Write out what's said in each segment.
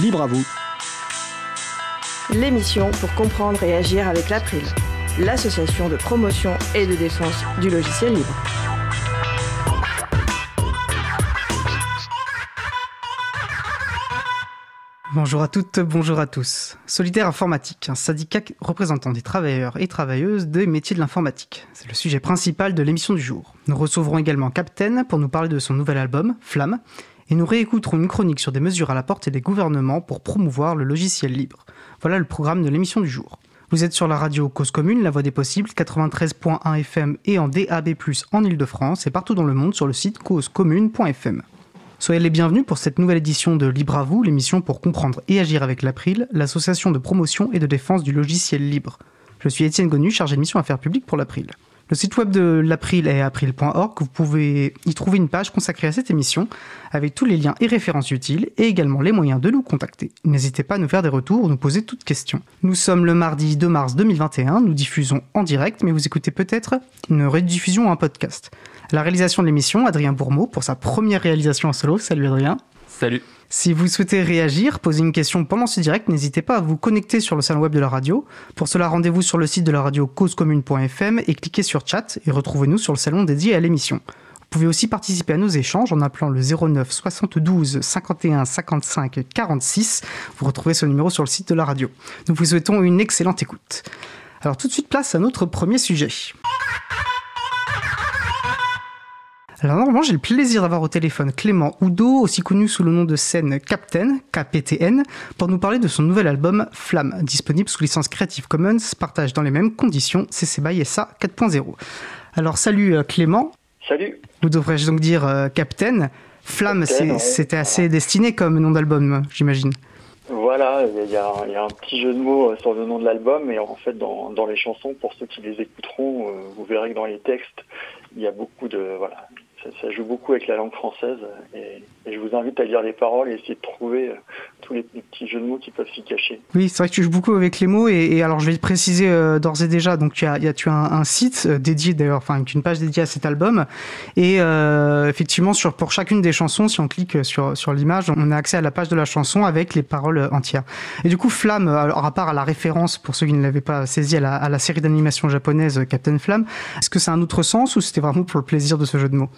Libre à vous. L'émission pour comprendre et agir avec l'April, l'association de promotion et de défense du logiciel libre. Bonjour à toutes, bonjour à tous. Solidaire Informatique, un syndicat représentant des travailleurs et travailleuses des métiers de l'informatique. C'est le sujet principal de l'émission du jour. Nous recevrons également Captain pour nous parler de son nouvel album, Flamme, et nous réécouterons une chronique sur des mesures à la portée des gouvernements pour promouvoir le logiciel libre. Voilà le programme de l'émission du jour. Vous êtes sur la radio Cause Commune, la voix des possibles, 93.1 FM et en DAB+, en Ile-de-France et partout dans le monde sur le site causecommune.fm. Soyez les bienvenus pour cette nouvelle édition de Libre à vous, l'émission pour comprendre et agir avec l'April, l'association de promotion et de défense du logiciel libre. Je suis Étienne Gonu, chargé de mission affaires publiques pour l'April. Le site web de l'April est april.org. Vous pouvez y trouver une page consacrée à cette émission avec tous les liens et références utiles et également les moyens de nous contacter. N'hésitez pas à nous faire des retours ou nous poser toutes questions. Nous sommes le mardi 2 mars 2021. Nous diffusons en direct, mais vous écoutez peut-être une rediffusion ou un podcast. La réalisation de l'émission, Adrien Bourmeau, pour sa première réalisation en solo. Salut Adrien. Salut. Si vous souhaitez réagir, poser une question pendant ce direct, n'hésitez pas à vous connecter sur le salon web de la radio. Pour cela, rendez-vous sur le site de la radio causecommune.fm et cliquez sur chat et retrouvez-nous sur le salon dédié à l'émission. Vous pouvez aussi participer à nos échanges en appelant le 09 72 51 55 46. Vous retrouvez ce numéro sur le site de la radio. Nous vous souhaitons une excellente écoute. Alors tout de suite place à notre premier sujet. Alors normalement, j'ai le plaisir d'avoir au téléphone Clément Oudot, aussi connu sous le nom de scène Captain, KPTN, pour nous parler de son nouvel album Flamme, disponible sous licence Creative Commons, partage dans les mêmes conditions CC BY SA 4.0. Alors salut euh, Clément. Salut. Vous devrais-je donc dire euh, Captain? Flamme, c'était assez destiné comme nom d'album, j'imagine. Voilà, il y, a, un petit jeu de mots euh, sur le nom de l'album, et en fait, dans, dans, les chansons, pour ceux qui les écouteront, vous verrez que dans les textes, il y a beaucoup de voilà, ça, joue beaucoup avec la langue française et, je vous invite à lire les paroles et essayer de trouver euh, tous les, petits jeux de mots qui peuvent s'y cacher. Oui, c'est vrai que tu joues beaucoup avec les mots et, alors je vais préciser euh, d'ores et déjà, donc tu as, y a, tu un, site euh, dédié d'ailleurs, enfin une page dédiée à cet album et effectivement sur, pour chacune des chansons, si on clique sur, sur l'image, on a accès à la page de la chanson avec les paroles entières. Et du coup, Flamme, alors à part à la référence pour ceux qui ne l'avaient pas saisi à la, à la série d'animation japonaise Captain Flamme, est-ce que c'est un autre sens ou c'était vraiment pour le plaisir de ce jeu de mots?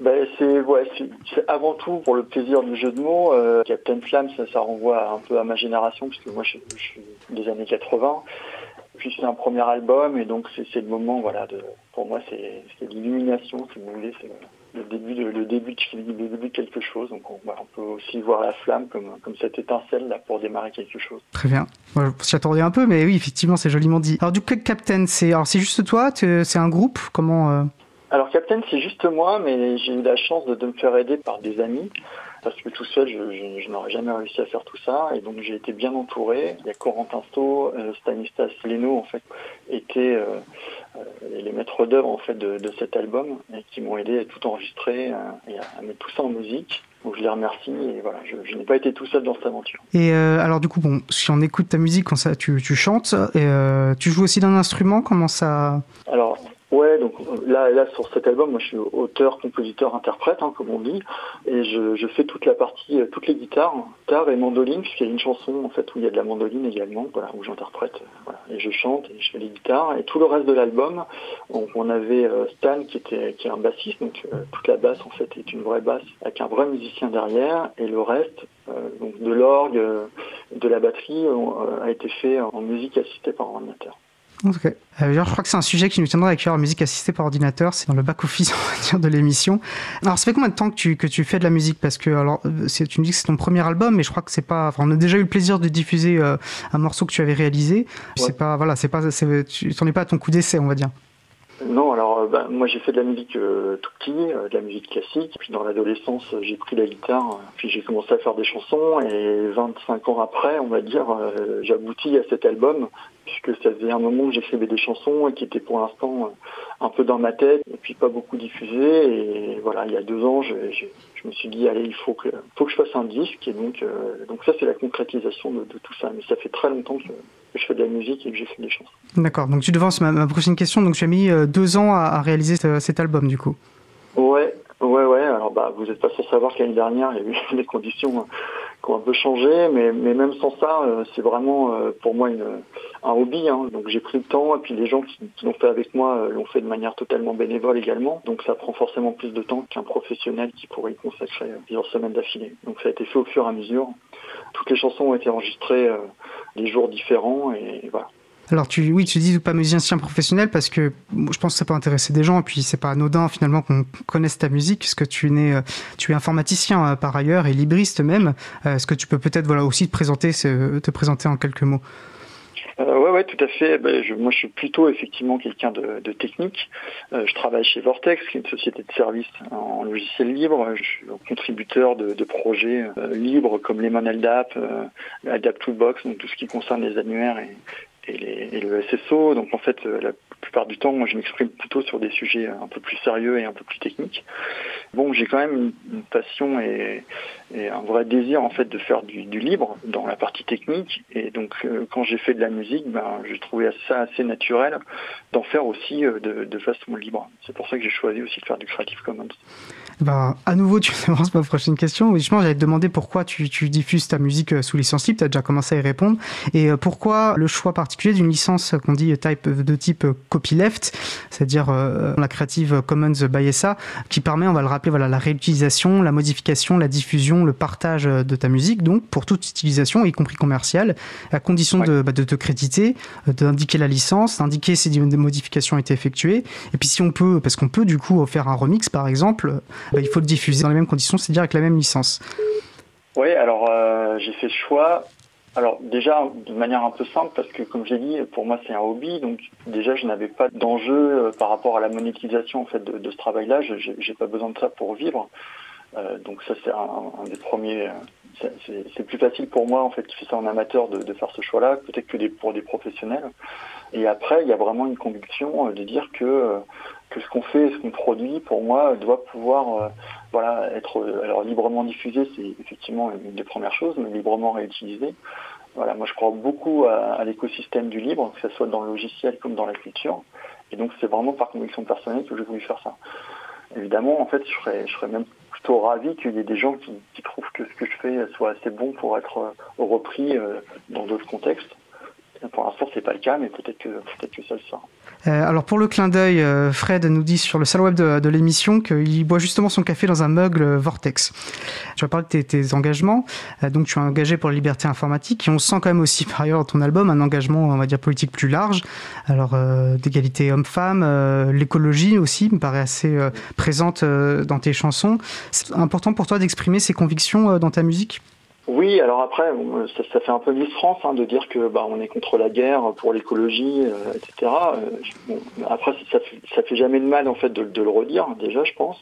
Ben, c'est ouais, c'est avant tout pour le plaisir du jeu de mots. Euh, Captain Flamme, ça, ça renvoie un peu à ma génération, puisque moi je, suis des années 80. Puis c'est un premier album, et donc c'est le moment, voilà, de, pour moi c'est l'illumination, si vous voulez, c'est le début de le début de, le début de quelque chose. Donc on, on, peut aussi voir la flamme comme comme cette étincelle là pour démarrer quelque chose. Très bien. Moi, un peu, mais oui, effectivement, c'est joliment dit. Alors du coup, Captain, c'est alors c'est juste toi, c'est un groupe, comment euh alors Captain, c'est juste moi, mais j'ai eu la chance de, me faire aider par des amis, parce que tout seul, je, n'aurais jamais réussi à faire tout ça, et donc j'ai été bien entouré. Il y a Corentin Sto, euh, Stanislas Leno, en fait, étaient euh, euh, les maîtres d'œuvre en fait de, cet album, et qui m'ont aidé à tout enregistrer et à, mettre tout ça en musique. Donc je les remercie et voilà, je, n'ai pas été tout seul dans cette aventure. Et alors du coup, bon, si on écoute ta musique, quand ça, tu, tu chantes, et, tu joues aussi d'un instrument, comment ça? Alors Ouais, donc là, là sur cet album, moi je suis auteur, compositeur, interprète, hein, comme on dit, et je, je, fais toute la partie, euh, toutes les guitares, guitare et mandoline, puisqu'il y a une chanson en fait où il y a de la mandoline également, voilà, où j'interprète, euh, voilà, et je chante et je fais les guitares, et tout le reste de l'album, on, avait euh, Stan qui était qui est un bassiste, donc toute la basse en fait est une vraie basse avec un vrai musicien derrière, et le reste, donc de l'orgue, de la batterie, a été fait en musique assistée par ordinateur. Ok. Euh, je crois que c'est un sujet qui nous tiendra à cœur, la musique assistée par ordinateur. C'est dans le back-office, de l'émission. Alors, ça fait combien de temps que tu, que tu fais de la musique? Parce que, alors, euh, tu me dis que c'est ton premier album, mais je crois que c'est pas. Enfin, on a déjà eu le plaisir de diffuser euh, un morceau que tu avais réalisé. C'est pas. Voilà, c'est pas. Tu n'en es pas à ton coup d'essai, on va dire. Non, alors bah, moi j'ai fait de la musique tout petit, de la musique classique. Puis dans l'adolescence, j'ai pris la guitare, puis j'ai commencé à faire des chansons. Et 25 ans après, on va dire, j'aboutis à cet album puisque ça faisait un moment que j'écrivais des chansons et qui étaient pour l'instant euh, un peu dans ma tête et puis pas beaucoup diffusées. Et voilà, il y a deux ans, je, me suis dit allez, il faut que, faut que je fasse un disque. Et donc, euh, donc ça c'est la concrétisation de, tout ça. Mais ça fait très longtemps que, je fais de la musique et que fait des chansons. D'accord. Donc tu devances ma, prochaine question. Donc tu as mis euh, deux ans à, réaliser cet album du coup. Ouais, ouais, ouais. Alors bah vous n'êtes pas sans savoir qu'année dernière il y a eu des conditions qui ont un peu changé, mais, mais même sans ça, c'est vraiment pour moi une, un hobby. Hein. Donc j'ai pris le temps, et puis les gens qui, l'ont fait avec moi l'ont fait de manière totalement bénévole également. Donc ça prend forcément plus de temps qu'un professionnel qui pourrait y consacrer plusieurs semaines d'affilée. Donc ça a été fait au fur et à mesure. Toutes les chansons ont été enregistrées des jours différents, et voilà. Alors tu, oui, tu dis pas musicien professionnel parce que je pense que ça peut intéresser des gens et puis c'est pas anodin finalement qu'on connaisse ta musique puisque tu es euh, tu es informaticien euh, par ailleurs et libriste même. Euh, est-ce que tu peux peut-être voilà aussi te présenter, te présenter en quelques mots? Euh, ouais, ouais, tout à fait. Ben, je, moi, je suis plutôt effectivement quelqu'un de, technique. je travaille chez Vortex, qui est une société de services en logiciel libre. Je suis contributeur de, projets libres comme les LDAP, euh, Adapt Toolbox, donc tout ce qui concerne les annuaires et, et, le SSO. Donc en fait, euh, la plupart du temps, moi, je m'exprime plutôt sur des sujets un peu plus sérieux et un peu plus techniques. Bon, j'ai quand même une, passion et, un vrai désir en fait de faire du, libre dans la partie technique. Et donc, euh, quand j'ai fait de la musique, ben, j'ai trouvé ça assez naturel d'en faire aussi euh, de, de façon libre. C'est pour ça que j'ai choisi aussi de faire du Creative Commons. Ben, à nouveau, tu avances ma prochaine question. Justement, j'allais te demander pourquoi tu, diffuses ta musique euh, sous licence libre. Tu as déjà commencé à y répondre. Et euh, pourquoi le choix particulier d'une licence qu'on dit type, de type copyleft, c'est-à-dire euh, la Creative Commons by SA, qui permet, on va le rappeler, voilà, la réutilisation, la modification, la diffusion, le partage de ta musique, donc pour toute utilisation, y compris commerciale, à condition de, bah, de te créditer, d'indiquer la licence, d'indiquer si des modifications ont été effectuées. Et puis si on peut, parce qu'on peut du coup faire un remix par exemple, il faut le diffuser dans les mêmes conditions, c'est-à-dire avec la même licence. Oui, alors euh, j'ai fait ce choix. Alors déjà de manière un peu simple parce que comme j'ai dit, pour moi c'est un hobby, donc déjà je n'avais pas d'enjeu euh, par rapport à la monétisation en fait de, ce travail-là. Je n'ai pas besoin de ça pour vivre. Euh, donc ça c'est un, des premiers. c'est plus facile pour moi en fait qui fait ça en amateur de, faire ce choix-là, peut-être que pour des professionnels. Et après il y a vraiment une conviction de dire que que ce qu'on fait, ce qu'on produit, pour moi, doit pouvoir euh, voilà, être euh, alors librement diffusé, c'est effectivement une des premières choses, mais librement réutilisé. Voilà, moi je crois beaucoup à, l'écosystème du libre, que ce soit dans le logiciel comme dans la culture. Et donc c'est vraiment par conviction personnelle que j'ai voulu faire ça. Évidemment, en fait, je serais, je serais même plutôt ravi qu'il y ait des gens qui, qui, trouvent que ce que je fais soit assez bon pour être euh, repris dans d'autres contextes. Pour l'instant, c'est pas le cas, mais peut-être que, peut-être que ça le sera. Euh, alors pour le clin d'œil, euh, Fred nous dit sur le salon web de, l'émission qu'il boit justement son café dans un mug Vortex. Tu vas parler de tes, engagements. Euh, donc tu es engagé pour la liberté informatique et on sent quand même aussi par ailleurs dans ton album un engagement, on va dire, politique plus large. Alors d'égalité homme-femme, l'écologie aussi me paraît assez présente dans tes chansons. C'est important pour toi d'exprimer ces convictions dans ta musique? Oui, alors après, ça, fait un peu Miss France hein, de dire que bah, est contre la guerre, pour l'écologie, euh, etc. Euh, après, ça, ça, fait jamais de mal en fait de, le redire déjà, je pense,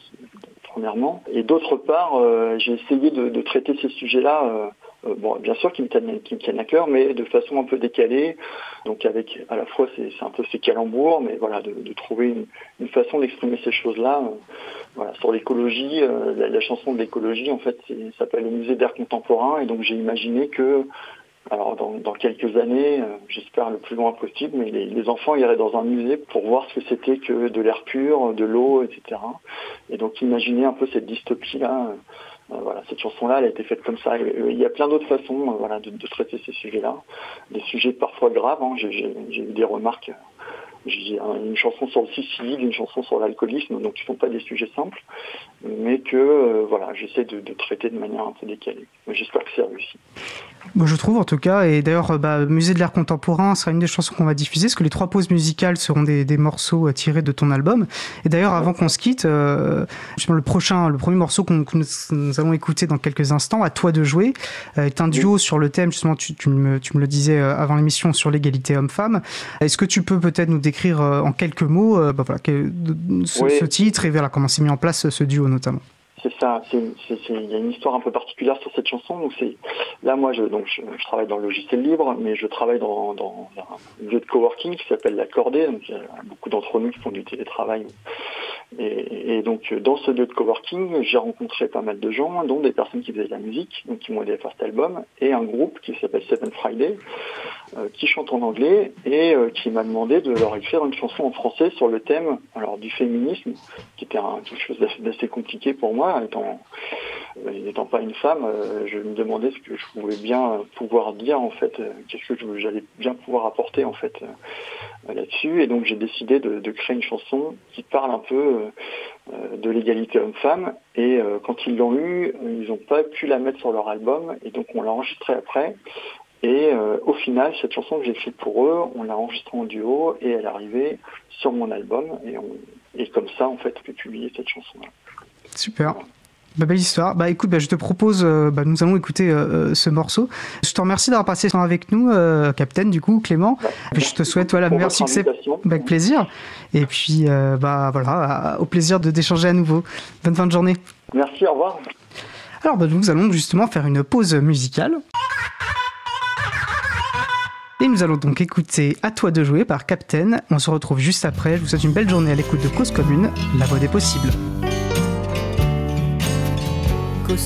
premièrement. Et d'autre part, euh, j'ai essayé de, traiter ces sujets-là. bon, bien sûr qui me, tiennent, qui me tiennent à cœur, mais de façon un peu décalée. Donc avec à la fois c'est un peu ces calembours, mais voilà, de, trouver une, façon d'exprimer ces choses-là. Voilà, sur l'écologie, euh, la, chanson de l'écologie, en fait, s'appelle le musée d'art contemporain, et donc j'ai imaginé que, alors dans, quelques années, euh, j'espère le plus loin possible, mais les, enfants iraient dans un musée pour voir ce que c'était que de l'air pur, de l'eau, etc. Et donc imaginer un peu cette dystopie-là. Euh, voilà, cette chanson-là, elle a été faite comme ça. il y a plein d'autres façons, de, traiter ces sujets-là, des sujets parfois graves. Hein. J'ai eu des remarques une chanson sur le suicide, une chanson sur l'alcoolisme, donc qui ne sont pas des sujets simples, mais que euh, voilà, j'essaie de, traiter de manière un peu décalée. J'espère que c'est réussi. Je trouve en tout cas, et d'ailleurs, bah, Musée de l'art contemporain sera une des chansons qu'on va diffuser, parce que les trois pauses musicales seront des, morceaux euh, tirés de ton album. Et d'ailleurs, avant qu'on se quitte, euh, le prochain, le premier morceau qu'on, que nous, allons écouter dans quelques instants, à toi de jouer, est un duo sur le thème, justement, tu, me, tu me le disais avant l'émission, sur l'égalité homme-femme. Est-ce que tu peux peut-être nous décrire en quelques mots bah, voilà, ce, ce, titre et voilà, comment s'est mis en place ce duo notamment? C'est ça. Il y a une histoire un peu particulière sur cette chanson. Donc là, moi, je, donc je, travaille dans le logiciel libre, mais je travaille dans, un lieu de coworking qui s'appelle la Cordée. Donc il y a beaucoup d'entre nous qui font du télétravail. Et, donc dans ce lieu de coworking, j'ai rencontré pas mal de gens, dont des personnes qui faisaient de la musique, donc qui m'ont aidé à faire cet album, et un groupe qui s'appelle Seven Friday, euh, qui chante en anglais et euh, qui m'a demandé de leur écrire une chanson en français sur le thème alors du féminisme, qui était quelque chose d'assez compliqué pour moi étant euh, n'étant pas une femme, je me demandais ce que je pouvais bien pouvoir dire en fait, qu'est-ce que j'allais bien pouvoir apporter en fait là-dessus. Et donc j'ai décidé de, créer une chanson qui parle un peu de l'égalité homme-femme. Et quand ils l'ont eu, ils n'ont pas pu la mettre sur leur album, et donc on l'a enregistrée après. Et euh, au final, cette chanson que j'ai écrite pour eux, on l'a enregistrée en duo et elle est arrivée sur mon album. Et, et comme ça, en fait, j'ai publié cette chanson-là. Super. Bah, belle histoire. Bah écoute, bah, je te propose, euh, bah, nous allons écouter euh, ce morceau. Je te remercie d'avoir passé ce temps avec nous, euh, Capitaine, du coup, Clément. et je te souhaite voilà, meilleur succès. avec plaisir. Et puis, bah voilà, au plaisir de d'échanger à nouveau. Bonne fin de journée. Merci, au revoir. Alors, bah, nous allons justement faire une pause musicale. Et nous allons donc écouter À toi de jouer par Captain. On se retrouve juste après. Je vous souhaite une belle journée à l'écoute de Cause Commune, la voix des possibles. Il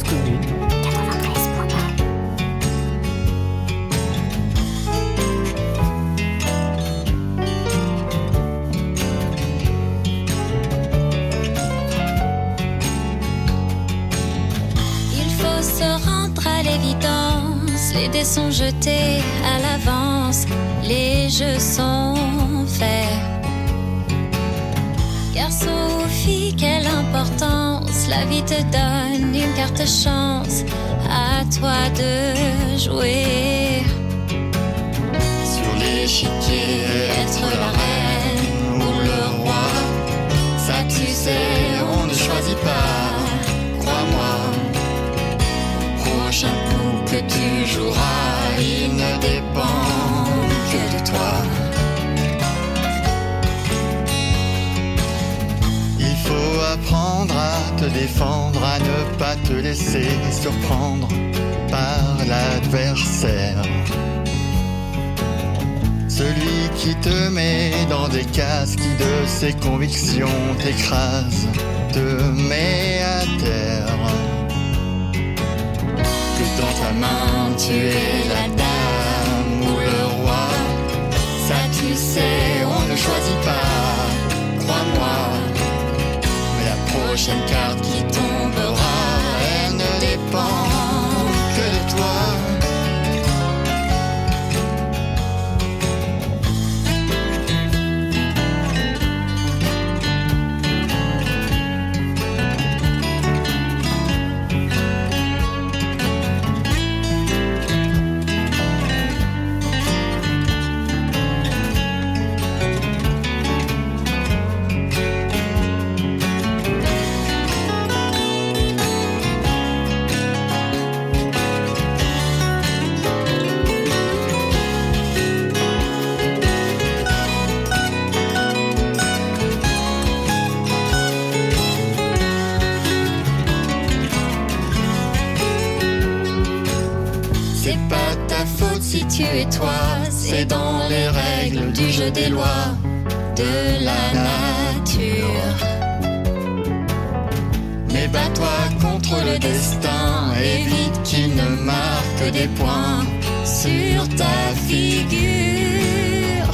faut se rendre à l'évidence, les dés sont jetés à l'avance les jeux sont faits. Garçon ou fille, quelle importance, la vie te donne une carte chance, à toi de jouer. Sur l'échiquier, être la reine ou le roi, ça tu sais, on ne choisit pas, crois-moi. Prochain coup que tu joueras, il ne dépend de toi. Apprendre à te défendre, à ne pas te laisser surprendre par l'adversaire. Celui qui te met dans des cases, qui de ses convictions t'écrase, te met à terre. Que dans ta main tu es la dame ou le roi tu sais, on ne choisit pas, crois-moi. Prochaine carte qui tombera, elle ne dépend des lois de la nature. Mais bats-toi contre le destin, évite qu'il ne marque des points sur ta figure.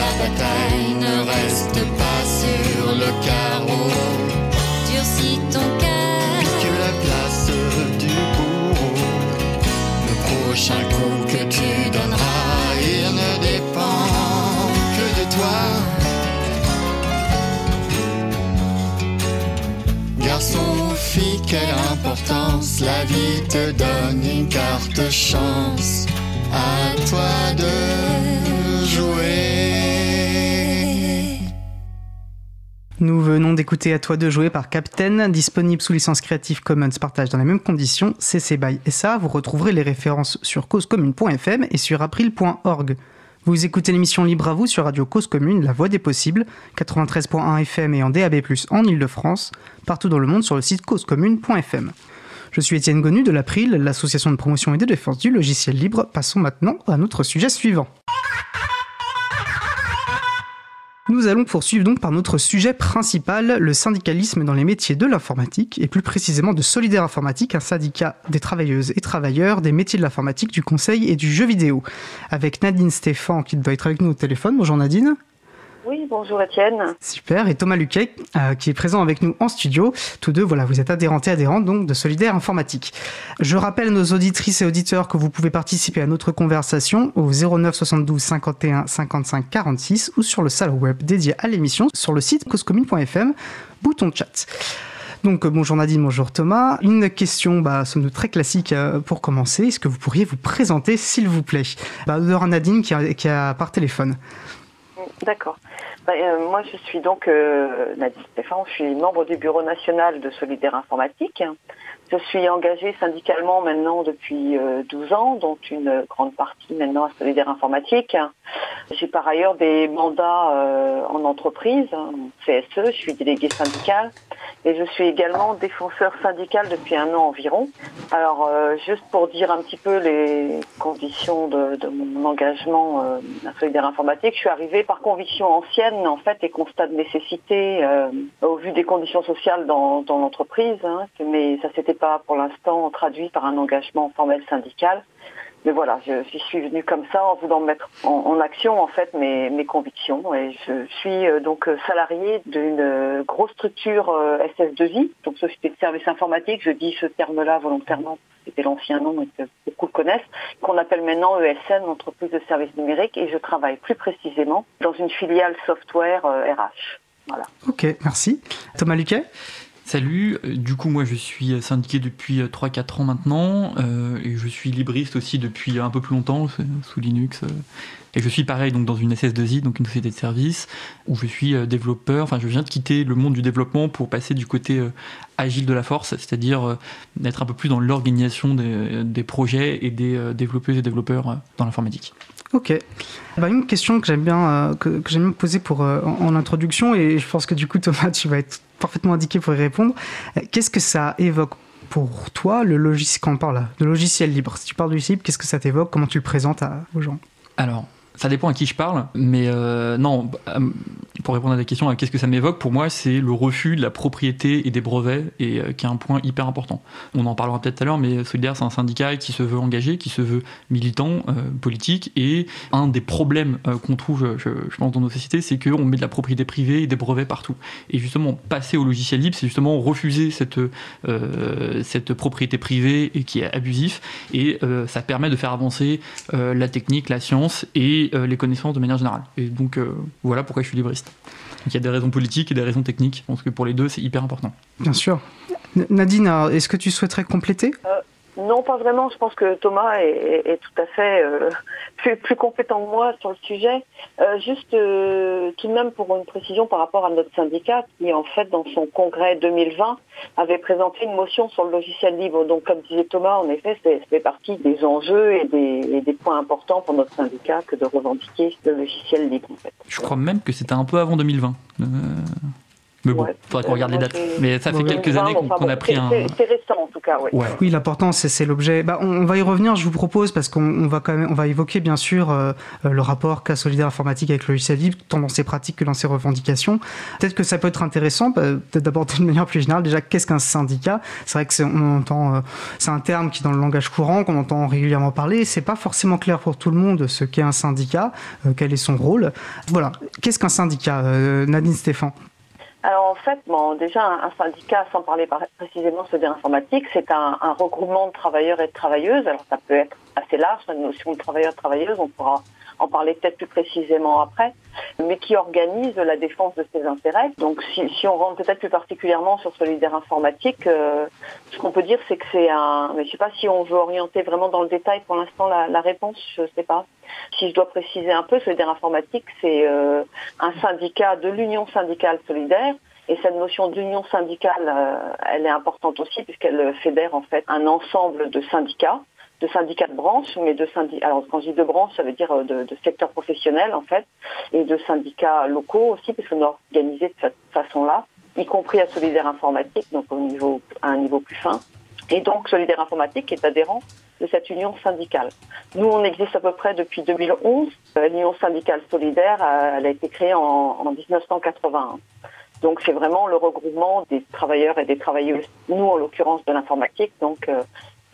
La bataille ne reste pas sur le carreau. Prochain coup que tu donneras Garçon, fille, quelle importance, la vie te donne une carte chance. À toi de jouer. Nous venons d'écouter À toi de jouer par Captain, disponible sous licence Creative Commons partage dans les mêmes conditions, CC BY SA. Vous retrouverez les références sur causecommune.fm et sur april.org. Vous écoutez l'émission Libre à vous sur Radio Cause Commune, la voix des possibles, 93.1 FM et en DAB+, en Ile-de-France, partout dans le monde sur le site causecommune.fm. Je suis Étienne Gonu de l'April, l'association de promotion et de défense du logiciel libre. Passons maintenant à notre sujet suivant. Nous allons poursuivre donc par notre sujet principal, le syndicalisme dans les métiers de l'informatique, et plus précisément de Solidaire Informatique, un syndicat des travailleuses et travailleurs des métiers de l'informatique, du conseil et du jeu vidéo. Avec Nadine Stéphan qui doit être avec nous au téléphone. Bonjour Nadine. Oui, bonjour Étienne. Super. Et Thomas Luquet, euh, qui est présent avec nous en studio. Tous deux, voilà, vous êtes adhérents et adhérentes donc de Solidaire Informatique. Je rappelle nos auditrices et auditeurs que vous pouvez participer à notre conversation au 09 72 51 55 46 ou sur le salon web dédié à l'émission sur le site causecommune.fm, bouton chat. Donc euh, bonjour Nadine, bonjour Thomas. Une question, bah, somme très classique euh, pour commencer. Est-ce que vous pourriez vous présenter, s'il vous plaît? Bah, Nadine qui a par téléphone. D'accord. Bah, euh, moi, je suis donc euh, Nadine Stéphane, je suis membre du Bureau national de Solidaire Informatique. Je suis engagée syndicalement maintenant depuis 12 euh, ans, dont une grande partie maintenant à Solidaire Informatique. J'ai par ailleurs des mandats en entreprise, CSE, je suis déléguée syndicale et je suis également défenseur syndical depuis un an environ. Alors, juste pour dire un petit peu les conditions de, mon engagement à Solidaire Informatique, je suis arrivée par conviction ancienne en fait et constat de nécessité euh, au vu des conditions sociales dans, l'entreprise, hein, mais ça s'était pas pour l'instant traduit par un engagement formel syndical. Mais voilà, je, suis venue comme ça en voulant mettre en, action en fait mes, mes, convictions et je suis euh, donc salariée d'une grosse structure euh, SS2I, donc société de services informatiques. Je dis ce terme-là volontairement c'était l'ancien nom et que beaucoup connaissent, qu'on appelle maintenant ESN, entreprise de services numériques, et je travaille plus précisément dans une filiale software RH. Euh, voilà. Ok, merci. Thomas Luquet? Salut, euh, du coup moi je suis syndiqué depuis 3-4 euh, ans maintenant et je suis libriste aussi depuis un peu plus longtemps sous Linux et je suis pareil donc dans une SS2I, donc une société de services, où je suis euh, développeur. Enfin, je viens de quitter le monde du développement pour passer du côté euh, agile de la force, c'est-à-dire euh, d'être un peu plus dans l'organisation des, projets et des développeuses et développeurs dans l'informatique. Ok. Bah, une question que j'aime bien, que, poser pour, en, introduction, et je pense que du coup, Thomas, tu vas être parfaitement indiqué pour y répondre. Qu'est-ce que ça évoque pour toi, le logiciel, quand on parle de logiciel libre? Si tu parles logiciel libre, qu'est-ce que ça t'évoque? Comment tu le présentes aux gens? Alors, ça dépend à qui je parle, mais euh, non, euh, pour répondre à la question, qu'est-ce que ça m'évoque Pour moi, c'est le refus de la propriété et des brevets, et euh, qui est un point hyper important. On en parlera peut-être tout à l'heure, mais Solidaire, c'est un syndicat qui se veut engagé, qui se veut militant, politique, et un des problèmes qu'on trouve, je, pense, dans nos sociétés, c'est qu'on met de la propriété privée et des brevets partout. Et justement, passer au logiciel libre, c'est justement refuser cette, cette propriété privée et qui est abusif, et ça permet de faire avancer la technique, la science, et euh, les connaissances de manière générale. Et donc euh, voilà pourquoi je suis libriste. Donc il y a des raisons politiques et des raisons techniques. Je pense que pour les deux, c'est hyper important. Bien sûr. Nadine, est-ce que tu souhaiterais compléter? Euh, non, pas vraiment. Je pense que Thomas est, tout à fait euh, plus, compétent que moi sur le sujet. Euh, juste euh, tout de même pour une précision par rapport à notre syndicat qui, en fait, dans son congrès 2020, avait présenté une motion sur le logiciel libre. Donc, comme disait Thomas, en effet, c'est partie des enjeux et des, et des, points importants pour notre syndicat que de revendiquer le logiciel libre. En fait. Je crois même que c'était un peu avant 2020. Mais bon, il faudrait qu'on regarde les dates. Mais ça fait quelques années qu'on a pris un. C'est récent en tout cas, oui. Oui, l'important c'est l'objet. Bah, on, va y revenir, je vous propose, parce qu'on va quand même, on va évoquer bien sûr euh, le rapport qu'a Solidaire Informatique avec le logiciel libre, tant dans ses pratiques que dans ses revendications. Peut-être que ça peut être intéressant, bah, peut-être d'aborder de manière plus générale. Déjà, qu'est-ce qu'un syndicat? C'est vrai que on entend, euh, c'est un terme qui dans le langage courant qu'on entend régulièrement parler. C'est pas forcément clair pour tout le monde ce qu'est un syndicat, euh, quel est son rôle. Voilà, qu'est-ce qu'un syndicat, Nadine Stéphane? Alors en fait, bon, déjà un, syndicat, sans parler précisément de l'informatique, c'est un, un, regroupement de travailleurs et de travailleuses. Alors ça peut être assez large, la notion de travailleurs-travailleuses, on pourra en parler peut-être plus précisément après, mais qui organise la défense de ses intérêts. Donc si, si on rentre peut-être plus particulièrement sur Solidaire Informatique, euh, ce qu'on peut dire c'est que c'est un... Mais je sais pas si on veut orienter vraiment dans le détail pour l'instant la, la, réponse, je sais pas. Si je dois préciser un peu, Solidaire Informatique, c'est euh, un syndicat de l'Union syndicale solidaire et cette notion d'union syndicale, euh, elle est importante aussi puisqu'elle fédère en fait un ensemble de syndicats de syndicats de branche, mais de syndicats. Alors quand je dis de branche, ça veut dire euh, de, de professionnels en fait, et de syndicats locaux aussi, parce qu'on est organisé de cette façon-là, y compris à Solidaire Informatique, donc au niveau à un niveau plus fin. Et donc Solidaire Informatique est adhérent de cette union syndicale. Nous, on existe à peu près depuis 2011. Euh, l'union syndicale solidaire, euh, elle a été créée en, en 1981. Donc c'est vraiment le regroupement des travailleurs et des travailleuses, nous en l'occurrence de l'informatique, donc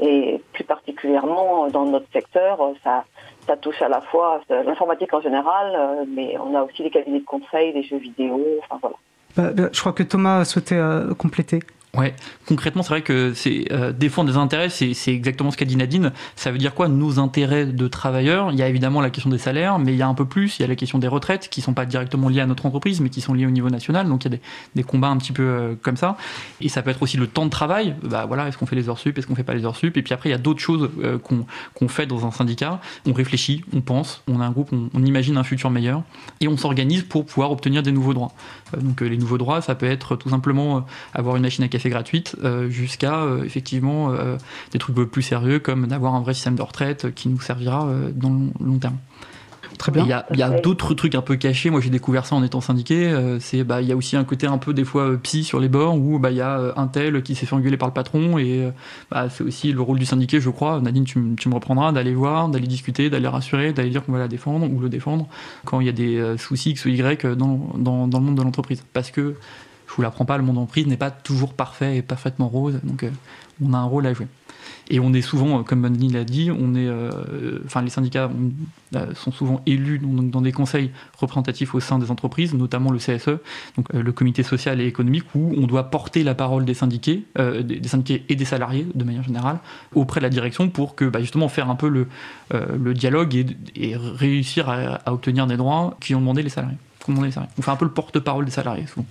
et plus particulièrement dans notre secteur, ça, ça touche à la fois l'informatique en général, mais on a aussi des cabinets de conseil, des jeux vidéo, enfin voilà. Bah, je crois que Thomas souhaitait compléter. Ouais, concrètement, c'est vrai que c'est euh, défendre des intérêts, c'est, exactement ce qu'a dit Nadine. Ça veut dire quoi Nos intérêts de travailleurs? Il y a évidemment la question des salaires, mais il y a un peu plus. Il y a la question des retraites qui sont pas directement liées à notre entreprise, mais qui sont liées au niveau national. Donc il y a des, combats un petit peu euh, comme ça. Et ça peut être aussi le temps de travail. Bah voilà, est-ce qu'on fait les heures sup, est-ce qu'on fait pas les heures sup? Et puis après, il y a d'autres choses euh, qu'on, fait dans un syndicat. On réfléchit, on pense, on a un groupe, on, on imagine un futur meilleur, et on s'organise pour pouvoir obtenir des nouveaux droits. donc les nouveaux droits, ça peut être tout simplement avoir une machine à café gratuite euh, jusqu'à euh, effectivement euh, des trucs plus sérieux comme d'avoir un vrai système de retraite qui nous servira dans le long terme. Très bien. Il y a, d'autres trucs un peu cachés. Moi, j'ai découvert ça en étant syndiqué. c'est, bah, il y a aussi un côté un peu des fois psy sur les bords où bah, il y a un tel qui s'est fait engueuler par le patron et bah, c'est aussi le rôle du syndiqué, je crois. Nadine, tu, me reprendras d'aller voir, d'aller discuter, d'aller rassurer, d'aller dire qu'on va la défendre ou le défendre quand il y a des soucis X ou Y dans, dans, dans le monde de l'entreprise. Parce que vous l'apprends pas, le monde en prise n'est pas toujours parfait et parfaitement rose, donc euh, on a un rôle à jouer. Et on est souvent, euh, comme Bonny l'a dit, on est, euh, enfin les syndicats sont souvent élus dans, des conseils représentatifs au sein des entreprises, notamment le CSE, donc le comité social et économique, où on doit porter la parole des syndiqués, des, syndiqués et des salariés de manière générale auprès de la direction pour que bah, justement faire un peu le, le dialogue et, réussir à, obtenir des droits qui ont demandé les salariés. On fait un peu le porte-parole des salariés souvent.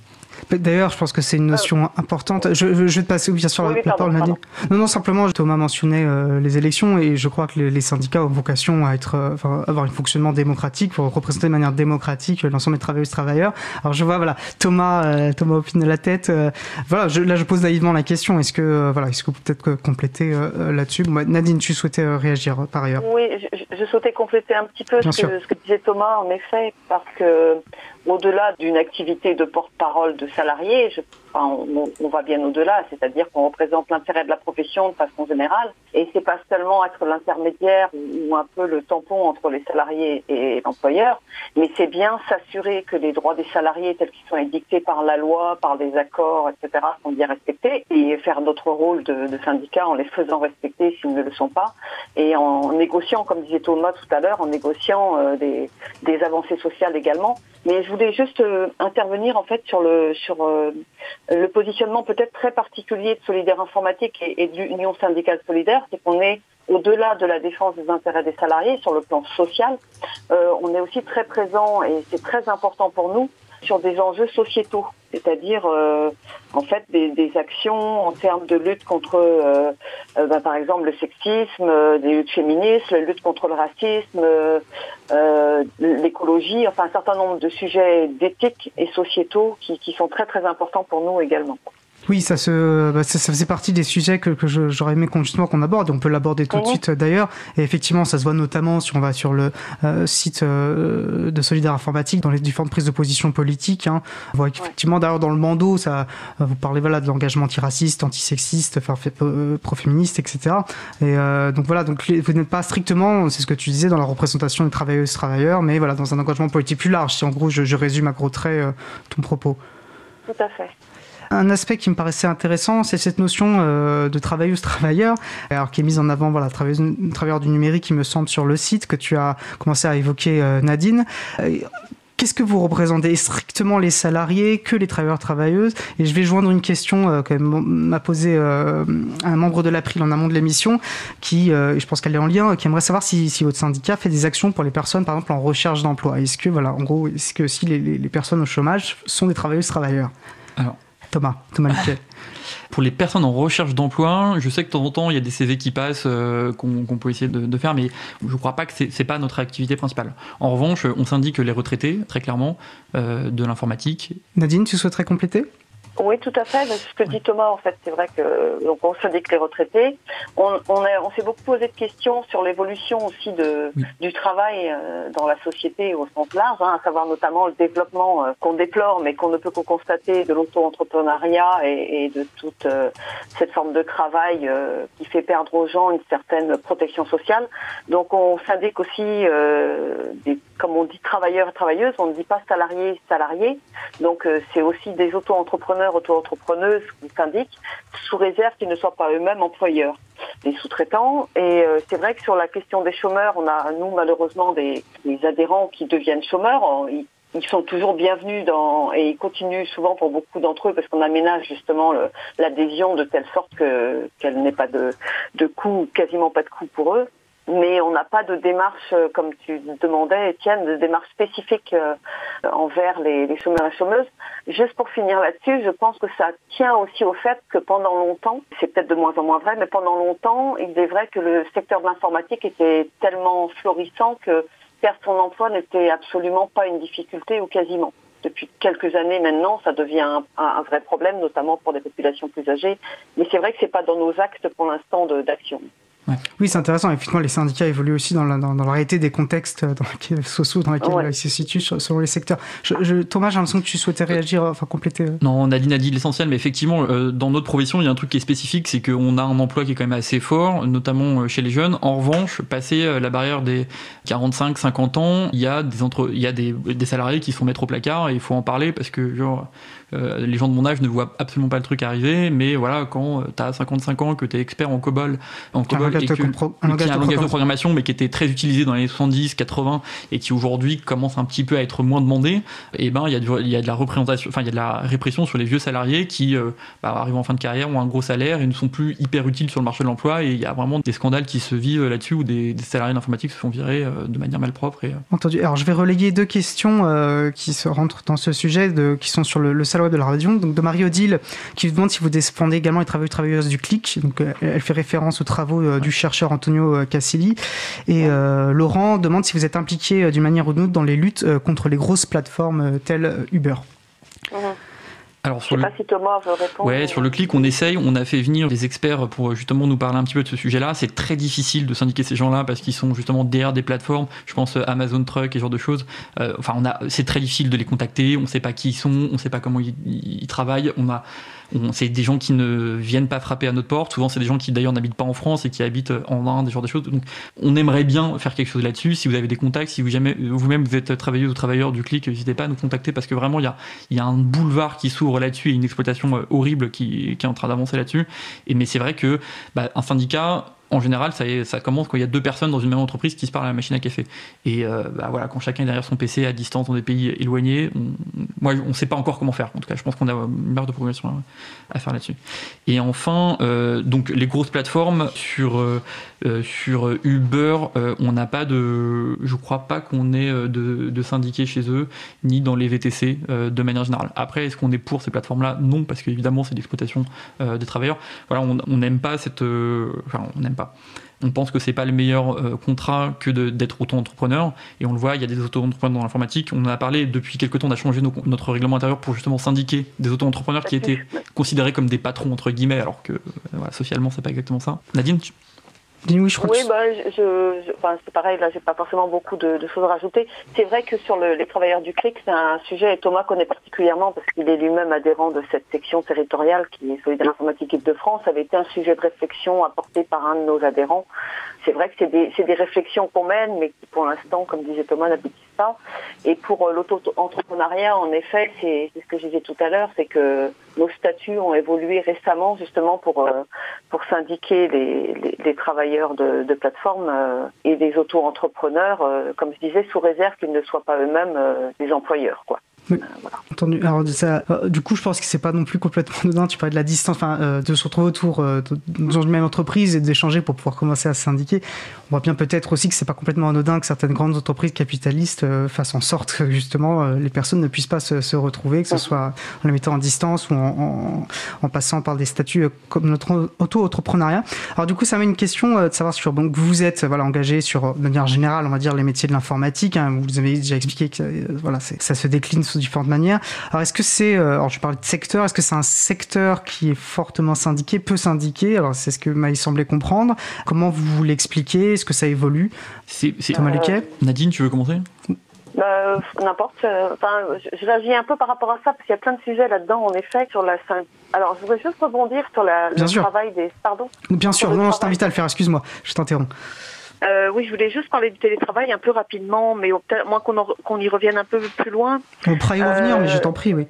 D'ailleurs, je pense que c'est une notion importante. Je, je, vais te passer bien sûr la, parole, Nadine. Non, non, simplement, Thomas mentionnait euh, les élections et je crois que les, syndicats ont vocation à être, euh, enfin, avoir un fonctionnement démocratique pour représenter de manière démocratique l'ensemble des travailleuses travailleurs. Alors je vois, voilà, Thomas, euh, Thomas opine de la tête. voilà, je, là, je pose naïvement la question. Est-ce que, voilà, est-ce que vous peut-être compléter là-dessus? Nadine, tu souhaitais réagir par ailleurs Oui, je, je, souhaitais compléter un petit peu ce que, ce que disait Thomas, en effet, parce que au-delà d'une activité de porte-parole de salariés, je on, va bien au-delà, c'est-à-dire qu'on représente l'intérêt de la profession de façon générale, et c'est pas seulement être l'intermédiaire ou un peu le tampon entre les salariés et l'employeur, mais c'est bien s'assurer que les droits des salariés tels qu'ils sont édictés par la loi, par les accords, etc., sont bien respectés, et faire notre rôle de, syndicat en les faisant respecter s'ils ne le sont pas, et en négociant, comme disait Thomas tout à l'heure, en négociant euh, des, avancées sociales également. Mais je voulais juste euh, intervenir en fait sur le sur euh, le positionnement peut-être très particulier de Solidaire Informatique et, de l'Union syndicale solidaire, c'est qu'on est au-delà de la défense des intérêts des salariés sur le plan social, euh, on est aussi très présent et c'est très important pour nous sur des enjeux sociétaux, c'est-à-dire euh, en fait des, actions en termes de lutte contre, euh, euh, bah, par exemple, le sexisme, des luttes féministes, la lutte contre le racisme, l'écologie, enfin un certain nombre de sujets d'éthique et sociétaux qui, qui sont très très importants pour nous également. Oui, ça, se, bah, ça, faisait partie des sujets que, que j'aurais aimé qu'on, justement qu'on aborde. On peut l'aborder tout de suite d'ailleurs. Et effectivement, ça se voit notamment si on va sur le euh, site euh, de Solidaire Informatique, dans les différentes prises de position politiques. Hein. On voit qu'effectivement, d'ailleurs, dans le bandeau, ça, vous parlez voilà, de l'engagement antiraciste, antisexiste, enfin, euh, pro-féministe, etc. Et donc voilà, donc vous n'êtes pas strictement, c'est ce que tu disais, dans la représentation des travailleuses travailleurs, mais voilà, dans un engagement politique plus large. Si en gros, je, je résume à gros traits ton propos. Tout à fait. Un aspect qui me paraissait intéressant, c'est cette notion euh, de travailleuse-travailleur, alors qui est mise en avant, voilà, travailleur du numérique, qui me semble, sur le site que tu as commencé à évoquer, euh, Nadine. Euh, qu'est-ce que vous représentez Strictement les salariés, que les travailleurs-travailleuses Et je vais joindre une question que m'a posée un membre de l'April en amont de l'émission, qui, je pense qu'elle est en lien, qui aimerait savoir si, votre syndicat fait des actions pour les personnes, par exemple, en recherche d'emploi. Est-ce que, voilà, en gros, est-ce que si les, les personnes au chômage sont des travailleuses-travailleurs Alors, Thomas, Thomas Pour les personnes en recherche d'emploi, je sais que de temps en temps, il y a des CV qui passent euh, qu'on peut essayer de, faire, mais je ne crois pas que ce n'est pas notre activité principale. En revanche, on s'indique les retraités, très clairement, euh, de l'informatique. Nadine, tu souhaiterais compléter? Oui, tout à fait. Ce que dit Thomas, en fait, c'est vrai que donc on syndique les retraités. On, on, on s'est beaucoup posé de questions sur l'évolution aussi de, du travail euh, dans la société au sens large, hein, à savoir notamment le développement euh, qu'on déplore, mais qu'on ne peut que constater de l'auto-entrepreneuriat et, et, de toute euh, cette forme de travail qui fait perdre aux gens une certaine protection sociale. Donc, on syndique aussi des comme on dit travailleurs et travailleuses, on ne dit pas salariés salariés. Donc c'est aussi des auto-entrepreneurs auto-entrepreneuses qui syndiquent, sous réserve qu'ils ne soient pas eux-mêmes employeurs. des sous-traitants. Et c'est vrai que sur la question des chômeurs, on a nous malheureusement des, adhérents qui deviennent chômeurs. Ils, ils sont toujours bienvenus dans et ils continuent souvent pour beaucoup d'entre eux parce qu'on aménage justement l'adhésion de telle sorte que qu'elle n'ait pas de de coût, quasiment pas de coût pour eux mais on n'a pas de démarche, euh, comme tu demandais, Étienne, de démarche spécifique euh, envers les, chômeurs et chômeuses. Juste pour finir là-dessus, je pense que ça tient aussi au fait que pendant longtemps, c'est peut-être de moins en moins vrai, mais pendant longtemps, il est vrai que le secteur de l'informatique était tellement florissant que perdre son emploi n'était absolument pas une difficulté ou quasiment depuis quelques années maintenant, ça devient un, un, vrai problème, notamment pour des populations plus âgées. Mais c'est vrai que c'est pas dans nos actes pour l'instant d'action. Oui, c'est intéressant. Effectivement, les syndicats évoluent aussi dans la, dans, dans la réalité des contextes dans lesquels, sociaux dans lesquels ils se situent selon les secteurs. Je, Thomas, j'ai l'impression que tu souhaitais réagir, enfin compléter. Euh. Non, Nadine a dit l'essentiel, mais effectivement, euh, dans notre profession, il y a un truc qui est spécifique, c'est qu'on a un emploi qui est quand même assez fort, notamment euh, chez les jeunes. En revanche, passer la barrière des 45-50 ans, il y a des entre, il y a des, des salariés qui sont mettre au placard et il faut en parler parce que genre euh, les gens de mon âge ne voient absolument pas le truc arriver, mais voilà, quand tu as 55 ans, que tu es expert en COBOL, en COBOL et que, un, langage, de programmation, mais qui était très utilisé dans les 70, 80, et qui aujourd'hui commence un petit peu à être moins demandé, et eh ben il y, a il y a de la représentation, enfin il y a de la répression sur les vieux salariés qui euh, bah, arrivent en fin de carrière, ont un gros salaire et ne sont plus hyper utiles sur le marché de l'emploi, et il y a vraiment des scandales qui se vivent là-dessus où des, salariés d'informatique se font virer euh, de manière malpropre. Et, Entendu. Alors je vais relayer deux questions qui se rentrent dans ce sujet, de, qui sont sur le, le de la radio, donc de Marie-Odile, qui vous demande si vous défendez également les travailleurs travailleuses du clic. Donc, euh, elle fait référence aux travaux euh, du chercheur Antonio euh, Cassilli. Et Laurent demande si vous êtes impliqué d'une manière ou d'une autre dans les luttes contre les grosses plateformes telles Uber. Mhm. Alors sur Je sais le... pas si Thomas veut répondre. Ouais, sur le clic, on essaye. On a fait venir des experts pour justement nous parler un petit peu de ce sujet-là. C'est très difficile de syndiquer ces gens-là parce qu'ils sont justement derrière des plateformes. Je pense euh, Amazon Truck et ce genre de choses. Euh, enfin, on a, c'est très difficile de les contacter. On ne sait pas qui ils sont. On ne sait pas comment ils, ils travaillent. On a c'est des gens qui ne viennent pas frapper à notre porte. Souvent, c'est des gens qui d'ailleurs n'habitent pas en France et qui habitent en Inde, des genres de choses. Donc, on aimerait bien faire quelque chose là-dessus. Si vous avez des contacts, si vous-même vous êtes travailleuse ou travailleur du clic, n'hésitez pas à nous contacter parce que vraiment, il y a, y a un boulevard qui s'ouvre là-dessus et une exploitation euh, horrible qui, qui est en train d'avancer là-dessus. Et mais c'est vrai que bah, un syndicat en général, ça, commence quand il y a deux personnes dans une même entreprise qui se parlent à la machine à café. Et euh, bah voilà, quand chacun est derrière son PC à distance dans des pays éloignés, on, moi, on ne sait pas encore comment faire. En tout cas, je pense qu'on a une marge de progression à, faire là-dessus. Et enfin, euh, donc les grosses plateformes sur euh, sur Uber, on n'a pas de, je crois pas qu'on ait de, de syndiqués chez eux, ni dans les VTC de manière générale. Après, est-ce qu'on est pour ces plateformes-là? Non, parce qu'évidemment, c'est l'exploitation des travailleurs. Voilà, on n'aime pas cette, enfin, on n'aime on pense que c'est pas le meilleur euh, contrat que d'être auto-entrepreneur. Et on le voit, il y a des auto-entrepreneurs dans l'informatique. On en a parlé depuis quelques temps, on a changé notre règlement intérieur pour justement syndiquer des auto-entrepreneurs qui étaient considérés comme des patrons, entre guillemets, alors que voilà, socialement, c'est pas exactement ça. Nadine, tu, oui, je oui, bah, je, enfin, c'est pareil, là, j'ai pas forcément beaucoup de, de choses à rajouter. C'est vrai que sur le, les travailleurs du CLIC, c'est un sujet, et Thomas connaît particulièrement parce qu'il est lui-même adhérent de cette section territoriale qui est Solidaire Informatique de France, ça avait été un sujet de réflexion apporté par un de nos adhérents. C'est vrai que c'est des, des réflexions qu'on mène, mais qui pour l'instant, comme disait Thomas, n'aboutissent pas. Et pour euh, l'auto-entrepreneuriat, en effet, c'est ce que je disais tout à l'heure, c'est que nos statuts ont évolué récemment justement pour, euh, pour syndiquer les, les, travailleurs de, de plateformes euh, et des auto-entrepreneurs, comme je disais, sous réserve qu'ils ne soient pas eux-mêmes des employeurs. Quoi. Entendu. Alors, ça, du coup, je pense que c'est pas non plus complètement dedans. Tu parlais de la distance, enfin, de se retrouver autour dans une même entreprise et d'échanger pour pouvoir commencer à syndiquer. On voit bien peut-être aussi que c'est pas complètement anodin que certaines grandes entreprises capitalistes fassent en sorte que justement les personnes ne puissent pas se, retrouver, que ce soit en les mettant en distance ou en passant par des statuts comme notre auto-entrepreneuriat. Alors du coup, ça met une question de savoir sur donc vous êtes voilà engagé sur de manière générale, on va dire les métiers de l'informatique. Hein, vous avez déjà expliqué que voilà, ça se décline sous différentes manières. Alors est-ce que c'est, alors je parle de secteur, est-ce que c'est un secteur qui est fortement syndiqué, peu syndiqué? Alors c'est ce que m'a semblé comprendre. Comment vous l'expliquez? Est-ce que ça évolue? C'est Thomas euh, Nadine, tu veux commencer? Bah, N'importe. Euh, enfin, je réagis un peu par rapport à ça parce qu'il y a plein de sujets là-dedans, en effet, sur la. Alors, je voudrais juste rebondir sur la, le travail des. Pardon? Bien sûr. Non, je t'invite à le faire. Excuse-moi, je t'interromps. Euh, oui, je voulais juste parler du télétravail un peu rapidement, mais moins qu'on y revienne un peu plus loin. On pourra y revenir, mais je t'en prie, oui.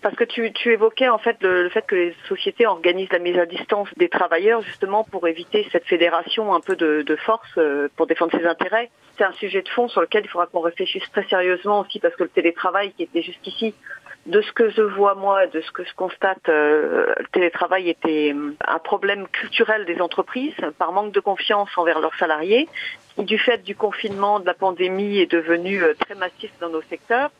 Parce que tu, tu évoquais en fait le, le, fait que les sociétés organisent la mise à distance des travailleurs justement pour éviter cette fédération un peu de, de force euh, pour défendre ses intérêts. C'est un sujet de fond sur lequel il faudra qu'on réfléchisse très sérieusement aussi parce que le télétravail qui était jusqu'ici de ce que je vois moi, de ce que je constate, euh, le télétravail était un problème culturel des entreprises par manque de confiance envers leurs salariés du fait du confinement, de la pandémie, est devenu euh, très massif dans nos secteurs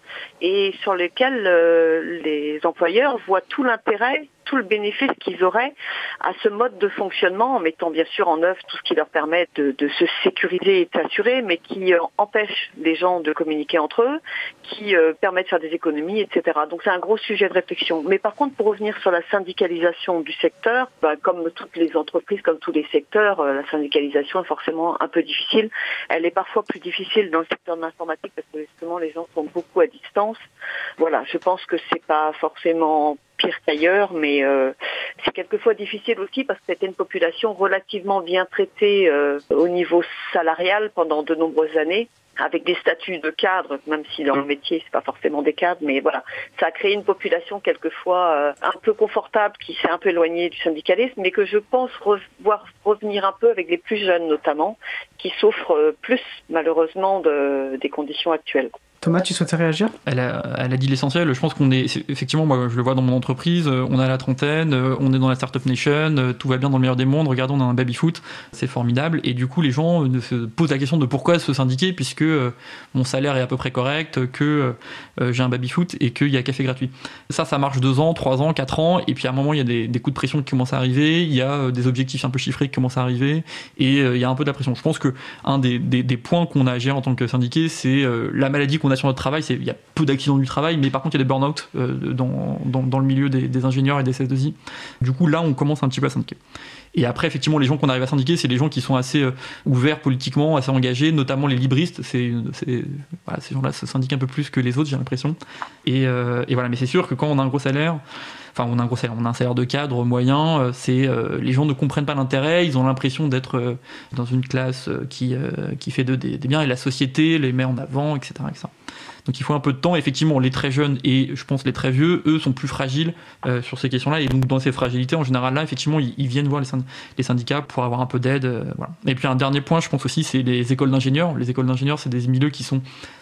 et sur lesquels euh, les employeurs voient tout l'intérêt tout le bénéfice qu'ils auraient à ce mode de fonctionnement en mettant bien sûr en œuvre tout ce qui leur permet de, se sécuriser et de s'assurer, mais qui euh, empêche les gens de communiquer entre eux, qui permet de faire des économies, etc. Donc c'est un gros sujet de réflexion. Mais par contre, pour revenir sur la syndicalisation du secteur, bah, comme toutes les entreprises, comme tous les secteurs, la syndicalisation est forcément un peu difficile. Elle est parfois plus difficile dans le secteur de l'informatique parce que justement les gens sont beaucoup à distance. Voilà, je pense que c'est pas forcément pire qu'ailleurs, mais euh, c'est quelquefois difficile aussi parce que c'était une population relativement bien traitée euh, au niveau salarial pendant de nombreuses années avec des statuts de cadre, même si dans le métier c'est pas forcément des cadres, mais voilà, ça a créé une population quelquefois euh, un peu confortable qui s'est un peu éloignée du syndicalisme, mais que je pense voir revenir un peu avec les plus jeunes notamment, qui souffrent euh, plus malheureusement de, des conditions actuelles. Thomas, tu souhaitais réagir? Elle a, dit l'essentiel. Je pense qu'on est, effectivement, moi je le vois dans mon entreprise, euh, on a la trentaine, euh, on est dans la Startup Nation, euh, tout va bien dans le meilleur des mondes, regardons, on a un baby-foot, c'est formidable. Et du coup, les gens se posent la question de pourquoi se syndiquer, puisque mon salaire est à peu près correct, que j'ai un baby-foot et qu'il y a café gratuit. Ça, ça marche deux ans, trois ans, quatre ans, et puis à un moment, il y a des, coups de pression qui commencent à arriver, il y a des objectifs un peu chiffrés qui commencent à arriver, et il y a un peu de la pression. Je pense que un des points qu'on a à gérer en tant que syndiqué, c'est la maladie qu'on notre travail, il y a peu d'accidents du travail, mais par contre il y a des burn-out euh, dans, dans, le milieu des, ingénieurs et des CS2I. Du coup là on commence un petit peu à syndiquer. Et après, effectivement, les gens qu'on arrive à syndiquer, c'est les gens qui sont assez euh, ouverts politiquement, assez engagés, notamment les libristes. C'est, ces gens-là se syndiquent un peu plus que les autres, j'ai l'impression. Euh, et, voilà, mais c'est sûr que quand on a un gros salaire, enfin, on a un salaire, on a un salaire de cadre moyen, euh, c'est les gens ne comprennent pas l'intérêt, ils ont l'impression d'être dans une classe qui, qui fait d'eux des, biens et la société les met en avant, etc. Donc il faut un peu de temps. Effectivement, les très jeunes et je pense les très vieux, eux, sont plus fragiles euh, sur ces questions-là. Et donc dans ces fragilités, en général, là, effectivement, ils, ils viennent voir les, synd les, syndicats pour avoir un peu d'aide. Euh, voilà. Et puis un dernier point, je pense aussi, c'est les écoles d'ingénieurs. Les écoles d'ingénieurs, c'est des milieux qui sont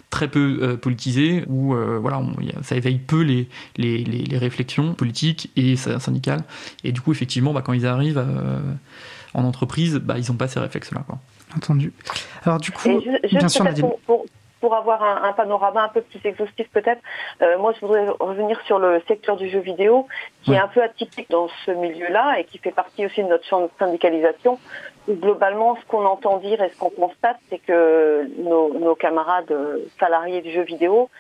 très peu euh, politisés, où euh, voilà, on, y a, ça éveille peu les, les, les, les, réflexions politiques et syndicales. Et du coup, effectivement, bah, quand ils arrivent en entreprise, bah, ils n'ont pas ces réflexes-là. Entendu. Alors du coup, je, je, bien sûr, Nadine. Pour, pour pour avoir un, un, panorama un peu plus exhaustif peut-être, euh, moi je voudrais revenir sur le secteur du jeu vidéo, qui ouais. est un peu atypique dans ce milieu-là et qui fait partie aussi de notre champ de syndicalisation. Où globalement, ce qu'on entend dire et ce qu'on constate, c'est que nos, nos, camarades salariés du jeu vidéo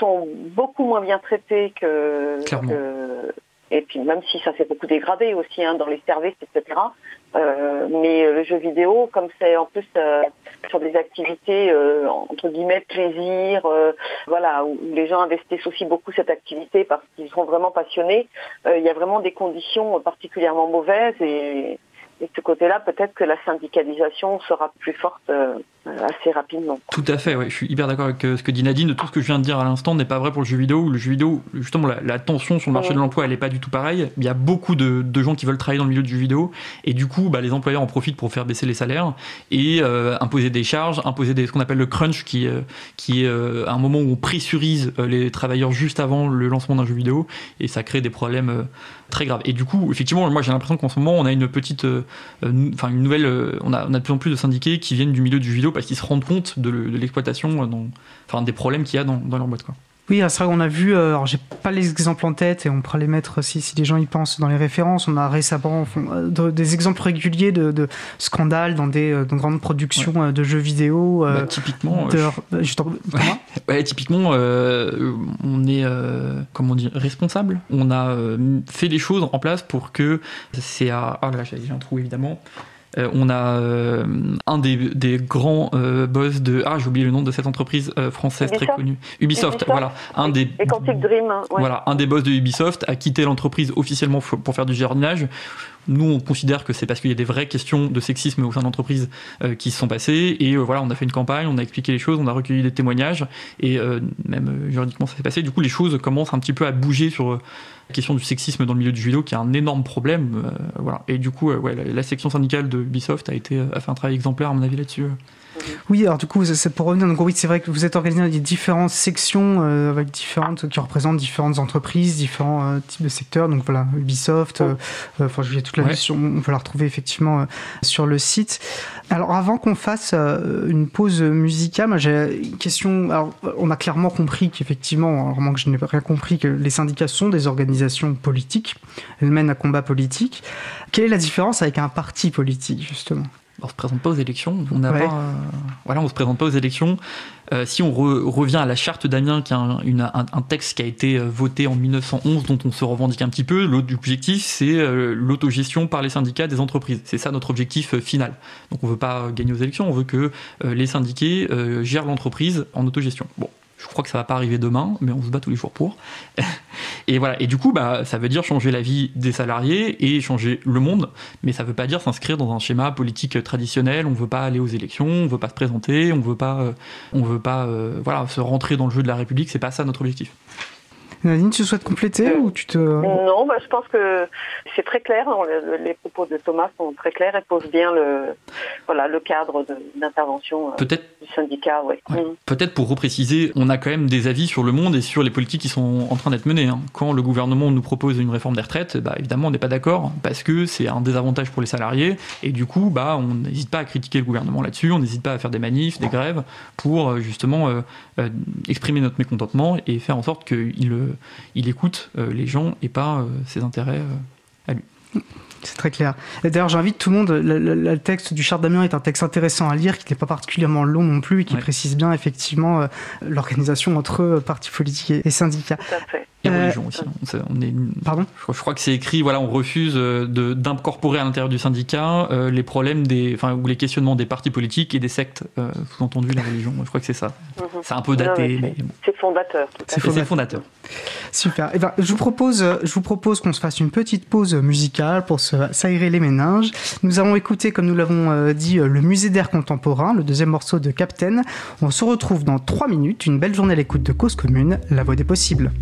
sont beaucoup moins bien traités que, que et puis même si ça s'est beaucoup dégradé aussi hein, dans les services, etc. Euh, mais le jeu vidéo, comme c'est en plus euh, sur des activités euh, entre guillemets plaisir, euh, voilà, où les gens investissent aussi beaucoup cette activité parce qu'ils sont vraiment passionnés, euh, il y a vraiment des conditions particulièrement mauvaises et, et de ce côté-là, peut-être que la syndicalisation sera plus forte euh, assez rapidement. Tout à fait, ouais. je suis hyper d'accord avec ce que dit Nadine. Tout ce que je viens de dire à l'instant n'est pas vrai pour le jeu vidéo. Le jeu vidéo, justement, la, la tension sur le marché ouais. de l'emploi, elle n'est pas du tout pareille. Il y a beaucoup de, de, gens qui veulent travailler dans le milieu du jeu vidéo, et du coup, bah, les employeurs en profitent pour faire baisser les salaires et euh, imposer des charges, imposer des, ce qu'on appelle le crunch, qui, euh, qui est euh, un moment où on pressurise les travailleurs juste avant le lancement d'un jeu vidéo, et ça crée des problèmes très graves. Et du coup, effectivement, moi j'ai l'impression qu'en ce moment, on a une petite, enfin une nouvelle, on a, on a de plus en plus de syndiqués qui viennent du milieu du jeu vidéo parce qu'ils se rendent compte de l'exploitation, enfin des problèmes qu'il y a dans, dans leur boîte. Quoi. Oui, c'est vrai qu'on a vu, euh, alors j'ai pas les exemples en tête et on pourra les mettre si, si les gens y pensent dans les références. On a récemment euh, des exemples réguliers de, de scandales dans des, dans grandes productions ouais. de jeux vidéo. Euh, typiquement, de, je... juste, ouais, ouais, typiquement, euh, on est, comment dire, responsable. On a fait des choses en place pour que c'est à. Ah là, j'ai un trou évidemment. Euh, on a euh, un des, des grands euh, boss de ah j'ai oublié le nom de cette entreprise française Ubisoft. très connue Ubisoft, Ubisoft, voilà un des Dream, hein, ouais. voilà un des boss de Ubisoft a quitté l'entreprise officiellement pour faire du jardinage nous, on considère que c'est parce qu'il y a des vraies questions de sexisme au sein de l'entreprise qui se sont passées. Et voilà, on a fait une campagne, on a expliqué les choses, on a recueilli des témoignages. Et même juridiquement, ça s'est passé. Du coup, les choses commencent un petit peu à bouger sur la question du sexisme dans le milieu du judo, qui est un énorme problème. voilà. Et du coup, ouais, la, section syndicale de Ubisoft a, été, a fait un travail exemplaire, à mon avis, là-dessus. Oui, alors du coup, c'est pour revenir, donc oui, c'est vrai que vous êtes organisé dans des différentes sections euh, avec différentes qui représentent différentes entreprises, différents euh, types de secteurs. Donc voilà, Ubisoft, euh, enfin, je toute la liste, on peut la retrouver effectivement sur le site. Alors avant qu'on fasse une pause musicale, j'ai une question. Alors, on a clairement compris qu'effectivement, alors moi que je n'ai rien compris, que les syndicats sont des organisations politiques. Elles mènent un combat politique. Quelle est la différence avec un parti politique justement? On se présente pas aux élections. On n'a pas, voilà, on se présente pas aux élections. Euh, si on revient à la charte d'Amiens, qui est un, texte qui a été euh, voté en 1911, dont on se revendique un petit peu, l'objectif c'est euh, l'autogestion par les syndicats des entreprises. C'est ça notre objectif final. Donc on veut pas gagner aux élections, on veut que les syndiqués gèrent l'entreprise en autogestion. Bon, je crois que ça va pas arriver demain, mais on se bat tous les jours pour. et voilà. Et du coup, bah, ça veut dire changer la vie des salariés et changer le monde, mais ça veut pas dire s'inscrire dans un schéma politique traditionnel. On veut pas aller aux élections, on veut pas se présenter, on veut pas, euh, on veut pas, euh, voilà, se rentrer dans le jeu de la République. C'est pas ça notre objectif. Nadine, tu souhaites compléter ou tu te... Non, bah, je pense que c'est très clair. Les propos de Thomas sont très clairs et posent bien le, voilà, le cadre d'intervention euh, du syndicat. Mm. Peut-être pour repréciser, on a quand même des avis sur le monde et sur les politiques qui sont en train d'être menées. Hein. Quand le gouvernement nous propose une réforme des retraites, bah, évidemment, on n'est pas d'accord parce que c'est un désavantage pour les salariés et du coup, bah, on n'hésite pas à critiquer le gouvernement là-dessus, on n'hésite pas à faire des manifs, des grèves pour euh, justement euh, exprimer notre mécontentement et faire en sorte qu'il il écoute euh, les gens et pas euh, ses intérêts euh, à lui. C'est très clair. D'ailleurs, j'invite tout le monde. Le, texte du Charte d'Amiens est un texte intéressant à lire, qui n'est pas particulièrement long non plus, et qui précise bien effectivement l'organisation entre partis politiques et, syndicats. Et religion aussi. On est, Pardon je, crois que c'est écrit. Voilà, on refuse d'incorporer à l'intérieur du syndicat les problèmes des, enfin, ou les questionnements des partis politiques et des sectes, sous-entendu la religion. Je crois que c'est ça. Mhm. C'est un peu daté, c'est fondateur. C'est fondateur. Super. Eh ben, je vous propose, je vous propose qu'on se fasse une petite pause musicale pour s'aérer les méninges. Nous avons écouté, comme nous l'avons euh, dit, euh, le musée d'art contemporain, le deuxième morceau de Captain. On se retrouve dans trois minutes. Une belle journée à l'écoute de Cause Commune, la voix des possibles.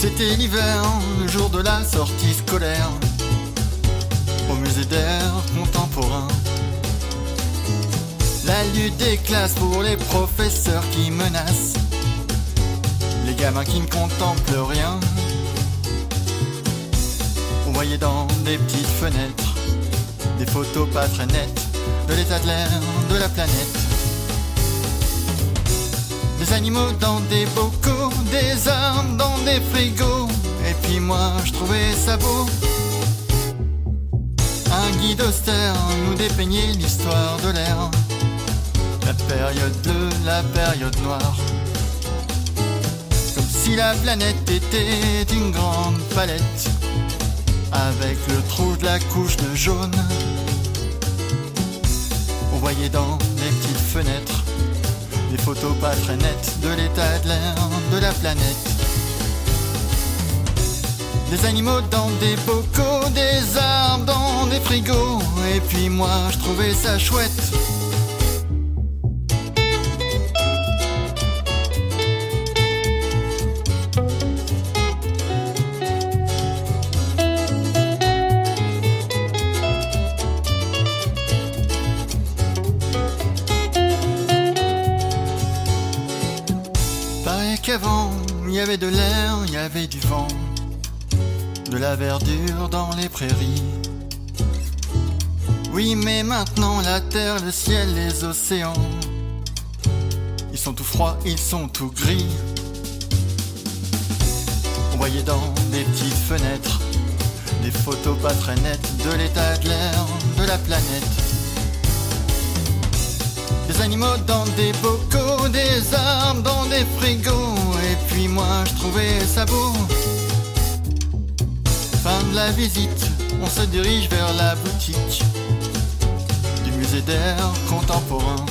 C'était l'hiver, le jour de la sortie scolaire, au musée d'art contemporain. La lutte des classes pour les professeurs qui menacent, les gamins qui ne contemplent rien. On voyait dans des petites fenêtres des photos pas très nettes de l'état de l'air, de la planète. Des animaux dans des bocaux, des armes dans des frigos. Et puis moi, je trouvais ça beau. Un guide austère nous dépeignait l'histoire de l'air. La période bleue, la période noire. Si la planète était une grande palette. Avec le trou de la couche de jaune. On voyait dans les petites fenêtres des photos pas très nettes de l'état de l'air de la planète. Des animaux dans des bocaux, des arbres dans des frigos. Et puis moi je trouvais ça chouette de l'air, il y avait du vent, de la verdure dans les prairies. Oui, mais maintenant la terre, le ciel, les océans, ils sont tout froids, ils sont tout gris. On voyait dans des petites fenêtres des photos pas très nettes de l'état de l'air, de la planète. Des animaux dans des bocaux, des arbres dans des frigos. Et puis moi je trouvais ça beau. Fin de la visite, on se dirige vers la boutique du musée d'air contemporain.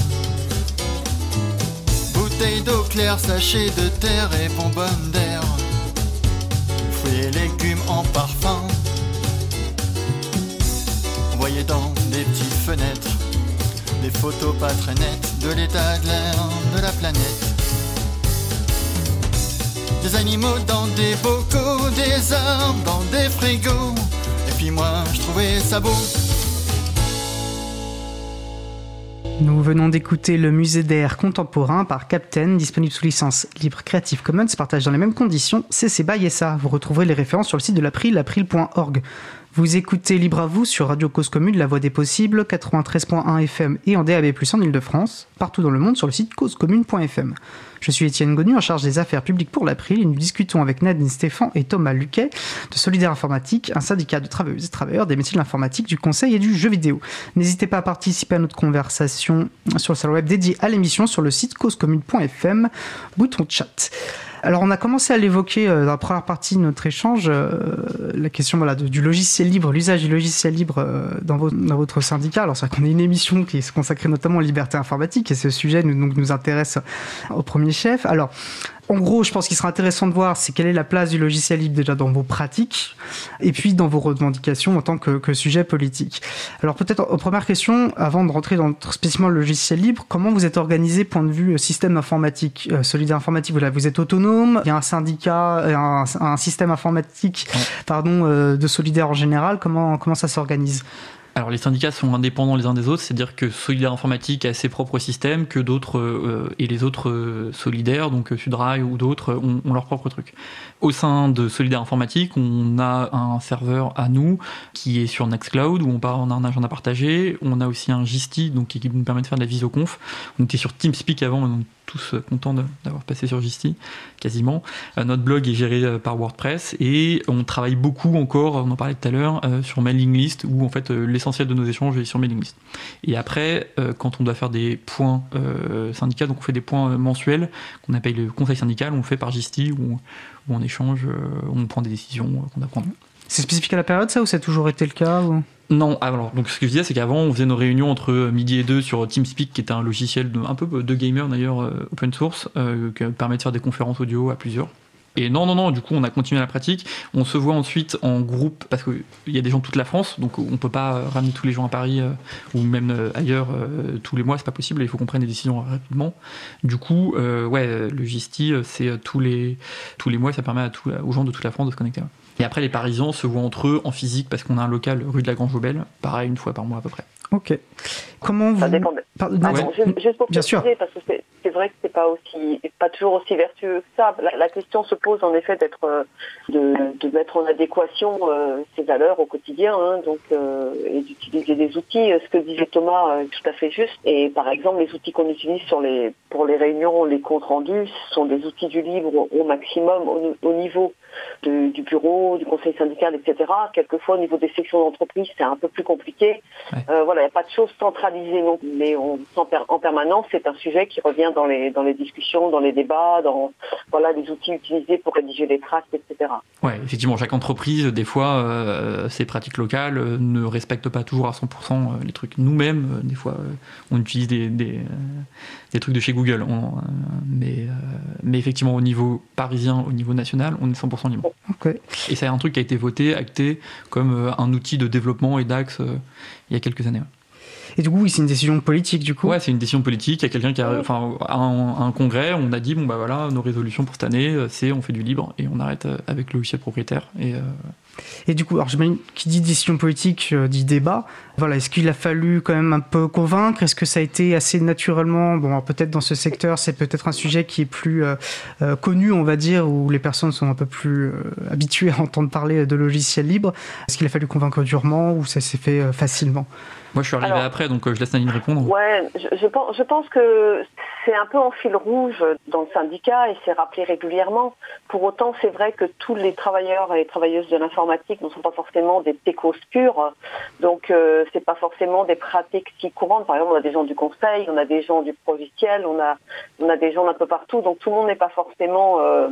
Bouteille d'eau claire, sachet de terre et bonbonne d'air. Fruits et légumes en parfum. Voyez dans des petites fenêtres des photos pas très nettes de l'état de l'air de la planète. Des animaux dans des bocaux, des arbres dans des frigos. Et puis moi, je trouvais ça beau. Nous venons d'écouter le musée d'air contemporain par Captain, disponible sous licence libre Creative Commons, partage dans les mêmes conditions CC BY SA. Vous retrouverez les références sur le site de l'April, april.org. Vous écoutez Libre à vous sur Radio Cause Commune, la voix des possibles, 93.1 FM et en DAB+, en Ile-de-France, partout dans le monde sur le site causecommune.fm. Je suis Étienne Gonu, en charge des affaires publiques pour l'April, et nous discutons avec Nadine Stéphane et Thomas Luquet de Solidaire Informatique, un syndicat de travailleuses et travailleurs des métiers de l'informatique, du conseil et du jeu vidéo. N'hésitez pas à participer à notre conversation sur le salon web dédié à l'émission sur le site causecommune.fm, bouton chat. Alors on a commencé à l'évoquer euh, dans la première partie de notre échange, euh, la question voilà, du logiciel libre, l'usage du logiciel libre euh, dans, vo- dans votre syndicat. Alors c'est vrai qu'on est une émission qui est consacrée notamment aux libertés informatiques et ce sujet nous, donc, nous intéresse au premier chef. Alors en gros, je pense qu'il sera intéressant de voir c'est quelle est la place du logiciel libre déjà dans vos pratiques et puis dans vos revendications en tant que, que sujet politique. Alors peut-être en première question, avant de rentrer dans spécifiquement le logiciel libre, comment vous êtes organisé point de vue euh, système informatique, euh, solidaire informatique? Voilà, vous êtes autonome, il y a un syndicat, euh, un, un système informatique, Ouais. pardon, euh, de solidaire en général. Comment comment ça s'organise? Alors les syndicats sont indépendants les uns des autres, c'est-à-dire que Solidaire Informatique a ses propres systèmes, que d'autres euh, et les autres euh, solidaires, donc euh, Sudrail ou d'autres, ont, leur propre truc. Au sein de Solidaire Informatique, on a un serveur à nous qui est sur Nextcloud où on, part, a un agenda partagé. On a aussi un Gisti donc qui nous permet de faire de la visioconf. On était sur TeamSpeak avant, on est tous euh, contents d'avoir passé sur Gisti, quasiment. Euh, notre blog est géré euh, par WordPress et on travaille beaucoup encore, on en parlait tout à l'heure, sur mailing list où en fait l'essentiel de nos échanges est sur mailing list. Et après, quand on doit faire des points syndicats, donc on fait des points mensuels qu'on appelle le conseil syndical, on le fait par Gisti où, on échange, on prend des décisions qu'on a prises. C'est spécifique à la période ça ou ça a toujours été le cas. Non, alors donc ce que je disais, c'est qu'avant on faisait nos réunions entre midi et deux sur TeamSpeak, qui est un logiciel un peu de gamer d'ailleurs euh, open source, euh, qui permet de faire des conférences audio à plusieurs. Et non, non, non, du coup, on a continué la pratique. On se voit ensuite en groupe, parce qu'il y a des gens de toute la France, donc on peut pas ramener tous les gens à Paris euh, ou même euh, ailleurs euh, tous les mois, c'est pas possible, il faut qu'on prenne des décisions rapidement. Du coup, euh, ouais, le euh, c'est euh, tous les, tous les mois, ça permet à aux gens de toute la France de se connecter. Et après, les Parisiens se voient entre eux en physique, parce qu'on a un local rue de la Grange-Aubel, pareil, une fois par mois à peu près. Ok. Comment vous... Ça dépend. de- Pardon, Attends, Nadine, juste, juste pour Bien préciser, sûr. parce que c'est- vrai que c'est pas aussi, pas toujours aussi vertueux que ça. La, la question se pose en effet d'être, euh, de, de mettre en adéquation euh, ses valeurs au quotidien, hein, donc euh, et d'utiliser des outils. Euh, Ce que disait Thomas est tout à fait juste. Et par exemple, les outils qu'on utilise sur les, pour les réunions, les comptes rendus, ce sont des outils du libre au maximum au, au niveau de- du bureau, du conseil syndical, etc. Quelquefois, au niveau des sections d'entreprise, c'est un peu plus compliqué. Ouais. Euh, voilà, il n'y a pas de choses centralisées non mais on, en permanence, c'est un sujet qui revient dans les, dans les discussions, dans les débats, dans voilà, les outils utilisés pour rédiger les tracts, etc. Ouais, effectivement, chaque entreprise, des fois, euh, ses pratiques locales euh, ne respectent pas toujours à 100% euh, les trucs. Nous-mêmes, euh, des fois, euh, on utilise des, des, euh, des trucs de chez Google. On- euh, mais, euh, mais effectivement, au niveau parisien, au niveau national, on est 100% libre. Et c'est un truc qui a été voté, acté comme euh, un outil de développement et d'axe euh, il y a quelques années. ouais. Et du coup, c'est une décision politique du coup. Ouais, c'est une décision politique. Il y a quelqu'un qui a, enfin, à un, à un congrès, on a dit bon bah voilà, nos résolutions pour cette année, euh, c'est on fait du libre et on arrête euh, avec le logiciel propriétaire. Et euh, Et du coup, alors j'imagine qui dit décision politique euh, dit débat. Voilà, est-ce qu'il a fallu quand même un peu convaincre? Est-ce que ça a été assez naturellement Bon, peut-être dans ce secteur, c'est peut-être un sujet qui est plus euh, euh, connu, on va dire, où les personnes sont un peu plus habituées à entendre parler de logiciels libres. Est-ce qu'il a fallu convaincre durement ou ça s'est fait facilement? Moi, je suis arrivé après, donc euh, je laisse Nadine répondre. Ouais, je, je pense, je pense que c'est un peu en fil rouge dans le syndicat et c'est rappelé régulièrement. Pour autant, c'est vrai que tous les travailleurs et travailleuses de l'informatique ne sont pas forcément des techos purs. Donc, euh, c'est pas forcément des pratiques si courantes. Par exemple, on a des gens du conseil, on a des gens du logiciel, on a, on a des gens d'un peu partout. Donc, tout le monde n'est pas forcément euh,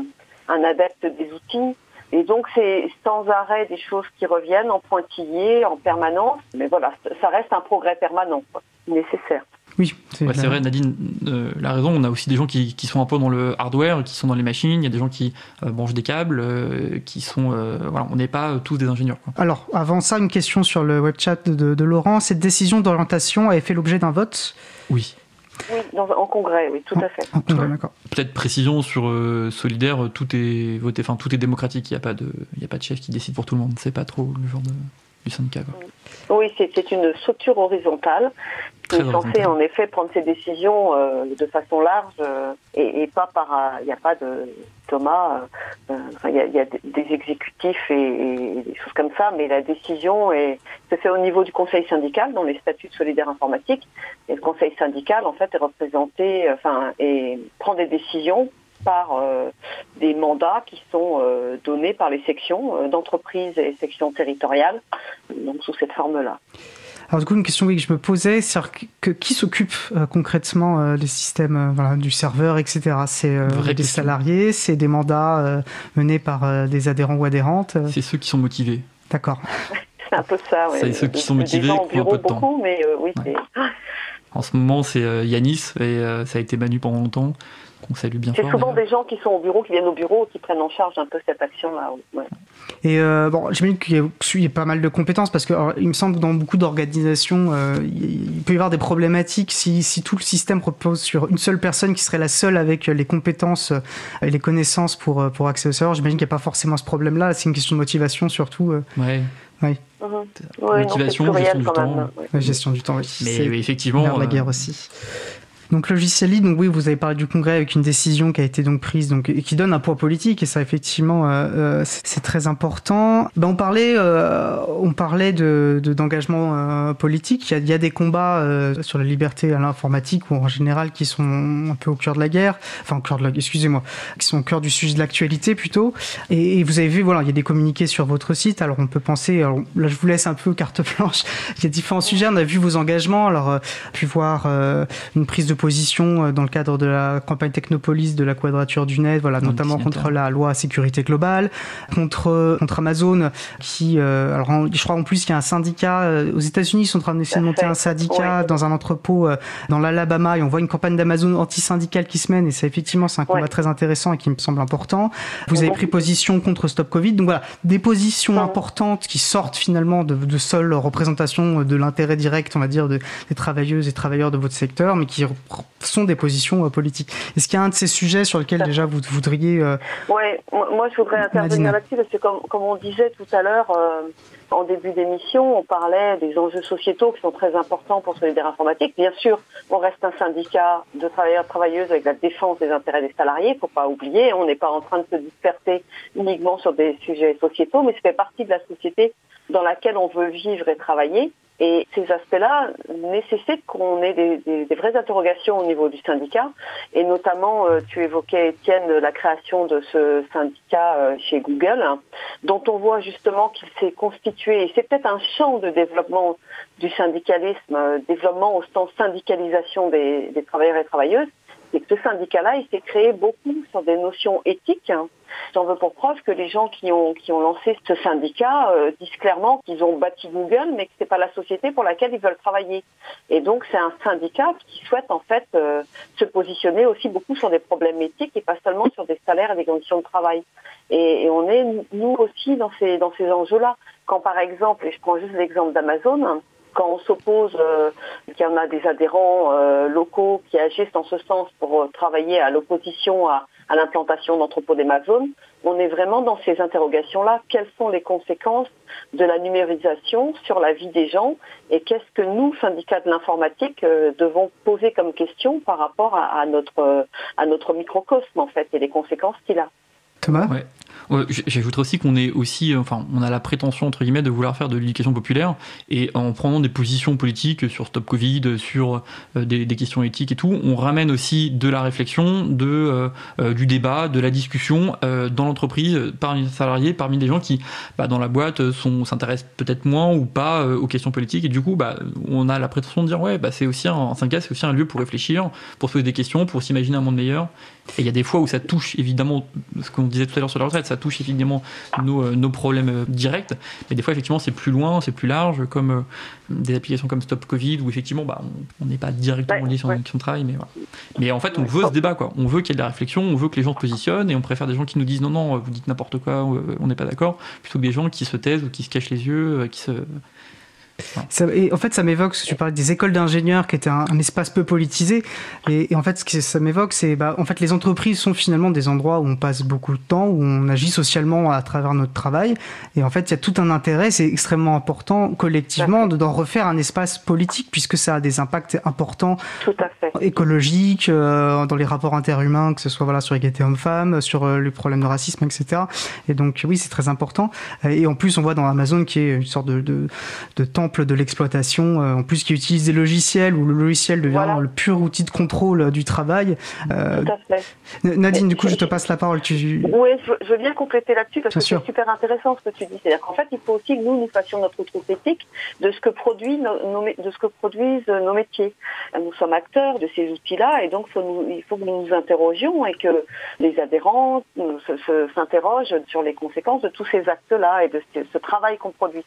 un adepte des outils. Et donc, c'est sans arrêt des choses qui reviennent en pointillé, en permanence. Mais voilà, ça reste un progrès permanent, quoi, nécessaire. Oui, c'est vrai, Nadine euh, la raison. On a aussi des gens qui, qui, sont un peu dans le hardware, qui sont dans les machines. Il y a des gens qui euh, branchent des câbles, euh, qui sont. voilà, on n'est pas tous des ingénieurs. Quoi. Alors, avant ça, une question sur le web chat de, de Laurent. Cette décision d'orientation avait fait l'objet d'un vote? Oui. Oui, dans, en congrès, oui, tout à fait. Peut-être précision sur Solidaire, tout est voté, enfin tout est démocratique. Il n'y a pas de, il a pas de chef qui décide pour tout le monde. C'est pas trop le genre de, du syndicat. Oui, c'est une structure horizontale qui est censée en effet prendre ses décisions euh, de façon large euh, et, et, pas par. Euh, il n'y a pas de Thomas. Il y, a, y, a des exécutifs et, et, des choses comme ça, mais la décision est, se fait au niveau du conseil syndical dans les statuts de solidaire informatique. Et le conseil syndical en fait est représenté, enfin, et prend des décisions par euh, des mandats qui sont euh, donnés par les sections euh, d'entreprise et sections territoriales, donc sous cette forme-là. Alors du coup, une question que je me posais, c'est que qui s'occupe concrètement des systèmes voilà, du serveur, etc. C'est des salariés, c'est des mandats menés par des adhérents ou adhérentes C'est ceux qui sont motivés. D'accord. c'est un peu ça, C'est ceux qui sont motivés, qui ont un peu de temps. Beaucoup, mais oui, En ce moment, c'est Yanis, et ça a été Manu pendant longtemps. C'est souvent des gens qui sont au bureau, qui viennent au bureau, qui prennent en charge un peu cette action-là. Et euh, bon, j'imagine qu'il y, a pas mal de compétences parce que il me semble que dans beaucoup d'organisations, euh, il peut y avoir des problématiques si, si, tout le système repose sur une seule personne qui serait la seule avec les compétences et les connaissances pour, pour accéder au serveur. J'imagine qu'il n'y a pas forcément ce problème-là. C'est une question de motivation surtout. Euh. Ouais. Oui. Mhm. Motivation, gestion, du temps. gestion du temps. Oui. Mais effectivement. La guerre aussi. Donc logiciel donc oui, vous avez parlé du Congrès avec une décision qui a été donc prise, donc et qui donne un poids politique et ça effectivement euh, euh c'est très important. Ben on parlait, euh, on parlait de d'engagement euh, politique. Il y, a, il y, a, des combats euh, sur la liberté à l'informatique ou en général qui sont un peu au cœur de la guerre, enfin au cœur de la, excusez-moi, qui sont au cœur du sujet de l'actualité plutôt. Et, et, vous avez vu, voilà, il y a des communiqués sur votre site. Alors on peut penser, alors, là je vous laisse un peu carte blanche. Il y a différents sujets. On a vu vos engagements. Alors pu voir une prise de position euh, dans le cadre de la campagne Technopolis de la Quadrature du Net, voilà, notamment contre la loi sécurité globale, contre contre Amazon, qui, euh, alors je crois en plus qu'il y a un syndicat euh, aux États-Unis, ils sont en train d'essayer de monter un syndicat dans un entrepôt dans l'Alabama, et on voit une campagne d'Amazon anti-syndicale qui se mène, et ça effectivement c'est un combat très intéressant et qui me semble important. Vous avez pris position contre Stop Covid, donc voilà, des positions importantes qui sortent finalement de, de seule représentation de l'intérêt direct, on va dire, de, des travailleuses et travailleurs de votre secteur, mais qui sont des positions euh, politiques. Est-ce qu'il y a un de ces sujets sur lesquels déjà vous voudriez... Euh, oui, moi je voudrais intervenir là-dessus parce que comme, comme, on disait tout à l'heure, euh, en début d'émission, on parlait des enjeux sociétaux qui sont très importants pour Solidaire Informatique. Bien sûr, on reste un syndicat de travailleurs travailleuses avec la défense des intérêts des salariés, il faut pas oublier, on n'est pas en train de se disperser uniquement sur des sujets sociétaux, mais ça fait partie de la société dans laquelle on veut vivre et travailler. Et ces aspects-là nécessitent qu'on ait des, vraies interrogations au niveau du syndicat. Et notamment, euh, tu évoquais, Étienne, la création de ce syndicat euh, chez Google, hein, dont on voit justement qu'il s'est constitué, et c'est peut-être un champ de développement du syndicalisme, euh, développement au sens syndicalisation des travailleurs et travailleuses, que ce syndicat-là, il s'est créé beaucoup sur des notions éthiques. J'en veux pour preuve que les gens qui ont, qui ont lancé ce syndicat euh, disent clairement qu'ils ont bâti Google, mais que c'est pas la société pour laquelle ils veulent travailler. Et donc, c'est un syndicat qui souhaite en fait euh, se positionner aussi beaucoup sur des problèmes éthiques et pas seulement sur des salaires et des conditions de travail. Et, et on est, nous aussi, dans ces, dans ces enjeux-là. Quand par exemple, et je prends juste l'exemple d'Amazon, quand on s'oppose, euh, qu'il y en a des adhérents euh, locaux qui agissent en ce sens pour euh, travailler à l'opposition à, à l'implantation d'entrepôts d'Amazon, on est vraiment dans ces interrogations-là. Quelles sont les conséquences de la numérisation sur la vie des gens et qu'est-ce que nous, syndicats de l'informatique, devons poser comme question par rapport à, à notre, à notre microcosme en fait et les conséquences qu'il a? Thomas? J'ajouterais aussi qu'on est aussi, enfin, on a la prétention entre guillemets de vouloir faire de l'éducation populaire et en prenant des positions politiques sur Stop Covid, sur euh, des, questions éthiques et tout, on ramène aussi de la réflexion, de euh, euh, du débat, de la discussion dans l'entreprise parmi les salariés, parmi des gens qui, bah, dans la boîte, s'intéressent peut-être moins ou pas aux questions politiques et du coup, bah, on a la prétention de dire ouais, bah, c'est aussi un, syndicat, c'est aussi un lieu pour réfléchir, pour se poser des questions, pour s'imaginer un monde meilleur. Et il y a des fois où ça touche évidemment ce qu'on disait tout à l'heure sur la retraite, ça touche évidemment nos, nos problèmes directs, mais des fois effectivement c'est plus loin, c'est plus large, comme des applications comme Stop Covid où effectivement bah, on n'est pas directement lié sur question de travail, mais voilà. Mais en fait, on veut ce débat, quoi. On veut qu'il y ait de la réflexion, on veut que les gens se positionnent et on préfère des gens qui nous disent non, non, vous dites n'importe quoi, on n'est pas d'accord, plutôt que des gens qui se taisent ou qui se cachent les yeux, euh, qui se et en fait, ça m'évoque, tu parlais des écoles d'ingénieurs qui étaient un, espace peu politisé. Et, en fait, ce que ça m'évoque, c'est bah, en fait, les entreprises sont finalement des endroits où on passe beaucoup de temps, où on agit socialement à travers notre travail. Et en fait, il y a tout un intérêt, c'est extrêmement important collectivement d'en refaire un espace politique, puisque ça a des impacts importants écologiques, euh, dans les rapports interhumains, que ce soit voilà, sur l'égalité homme-femme, sur euh, les problèmes de racisme, etc. Et donc, oui, c'est très important. Et en plus, on voit dans Amazon qui est une sorte de, de, de temps de l'exploitation, euh, en plus qui utilise des logiciels où le logiciel devient le pur outil de contrôle euh, du travail. Euh, Tout à fait. Nadine, du coup, je te passe la parole. Tu... Oui, je veux bien compléter là-dessus parce que c'est super intéressant ce que tu dis. C'est-à-dire qu'en fait, il faut aussi que nous, nous fassions notre éthique de ce que produit nos, de ce que produisent nos métiers. Nous sommes acteurs de ces outils-là et donc il faut que nous nous interrogions et que les adhérents s'interrogent sur les conséquences de tous ces actes-là et de ce, travail qu'on produit.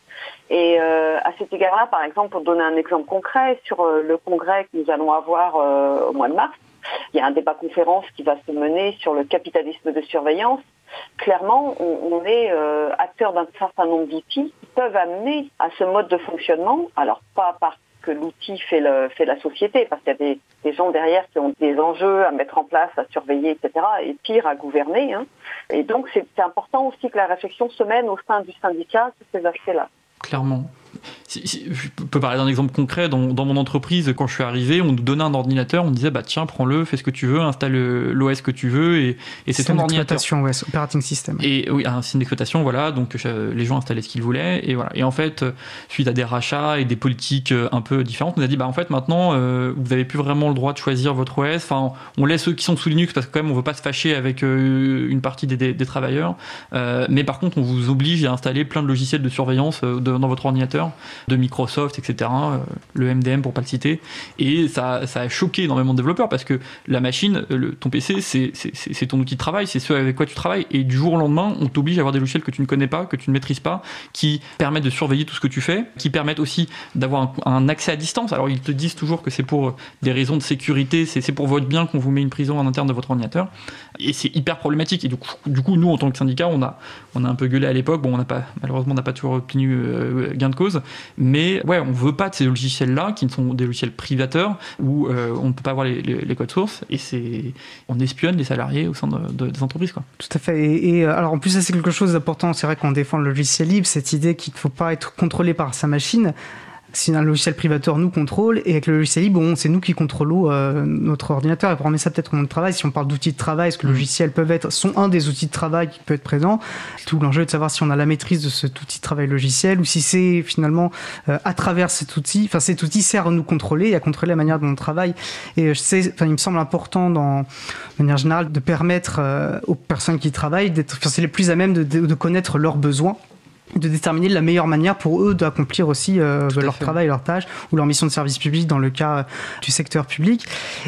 Et à cet égard-là, par exemple, pour donner un exemple concret, sur euh, le congrès que nous allons avoir euh, au mois de mars, il y a un débat conférence qui va se mener sur le capitalisme de surveillance. Clairement, on, est euh, acteur d'un certain nombre d'outils qui peuvent amener à ce mode de fonctionnement. Alors, pas parce que l'outil fait, fait la société, parce qu'il y a des, gens derrière qui ont des enjeux à mettre en place, à surveiller, etc., et pire, à gouverner. Hein. Et donc, c'est important aussi que la réflexion se mène au sein du syndicat sur ces aspects-là. Clairement je peux parler d'un exemple concret. Dans, mon entreprise, quand je suis arrivé, on nous donnait un ordinateur, on disait bah tiens, prends-le, fais ce que tu veux, installe l'OS que tu veux, et, et c'est ton ordinateur. OS, operating system. Et oui, un système d'exploitation, voilà. Donc les gens installaient ce qu'ils voulaient, et voilà. Et en fait, suite à des rachats et des politiques euh, un peu différentes, on a dit bah en fait maintenant, euh, vous n'avez plus vraiment le droit de choisir votre OS. Enfin, on laisse ceux qui sont sous Linux parce que quand même, on veut pas se fâcher avec euh, une partie des, des, travailleurs. mais par contre, on vous oblige à installer plein de logiciels de surveillance dans votre ordinateur de Microsoft, etc. Euh, le MDM pour pas le citer. Et ça, a choqué énormément de développeurs parce que la machine, le, ton PC, c'est ton outil de travail, c'est ce avec quoi tu travailles. Et du jour au lendemain, on t'oblige à avoir des logiciels que tu ne connais pas, que tu ne maîtrises pas, qui permettent de surveiller tout ce que tu fais, qui permettent aussi d'avoir un, accès à distance. Alors ils te disent toujours que c'est pour des raisons de sécurité, c'est pour votre bien qu'on vous met une prison en interne de votre ordinateur. Et c'est hyper problématique. Et du coup, nous, en tant que syndicat, on a, on a un peu gueulé à l'époque. Bon, on n'a pas, malheureusement, on n'a pas toujours obtenu euh, gain de cause. Mais ouais, on veut pas de ces logiciels-là qui ne sont des logiciels privateurs où euh, on ne peut pas voir les, codes sources et c'est on espionne les salariés au sein de, des entreprises quoi. Tout à fait. Et, euh, alors en plus ça c'est quelque chose d'important. C'est vrai qu'on défend le logiciel libre, cette idée qu'il ne faut pas être contrôlé par sa machine si un logiciel privateur nous contrôle et avec le logiciel libre, bon, c'est nous qui contrôlons euh, notre ordinateur. Et pour remettre ça peut-être au monde de travail, si on parle d'outils de travail, est-ce que les mm. logiciels peuvent être, sont un des outils de travail qui peut être présent? Tout l'enjeu est de savoir si on a la maîtrise de cet outil de travail logiciel ou si c'est finalement euh, à travers cet outil, enfin cet outil sert à nous contrôler et à contrôler la manière dont on travaille. Et euh, je sais, enfin, il me semble important, dans, de manière générale, de permettre aux personnes qui travaillent d'être, enfin, c'est les plus à même de, de connaître leurs besoins de déterminer la meilleure manière pour eux d'accomplir aussi euh, leur travail, leur tâche ou leur mission de service public dans le cas du secteur public.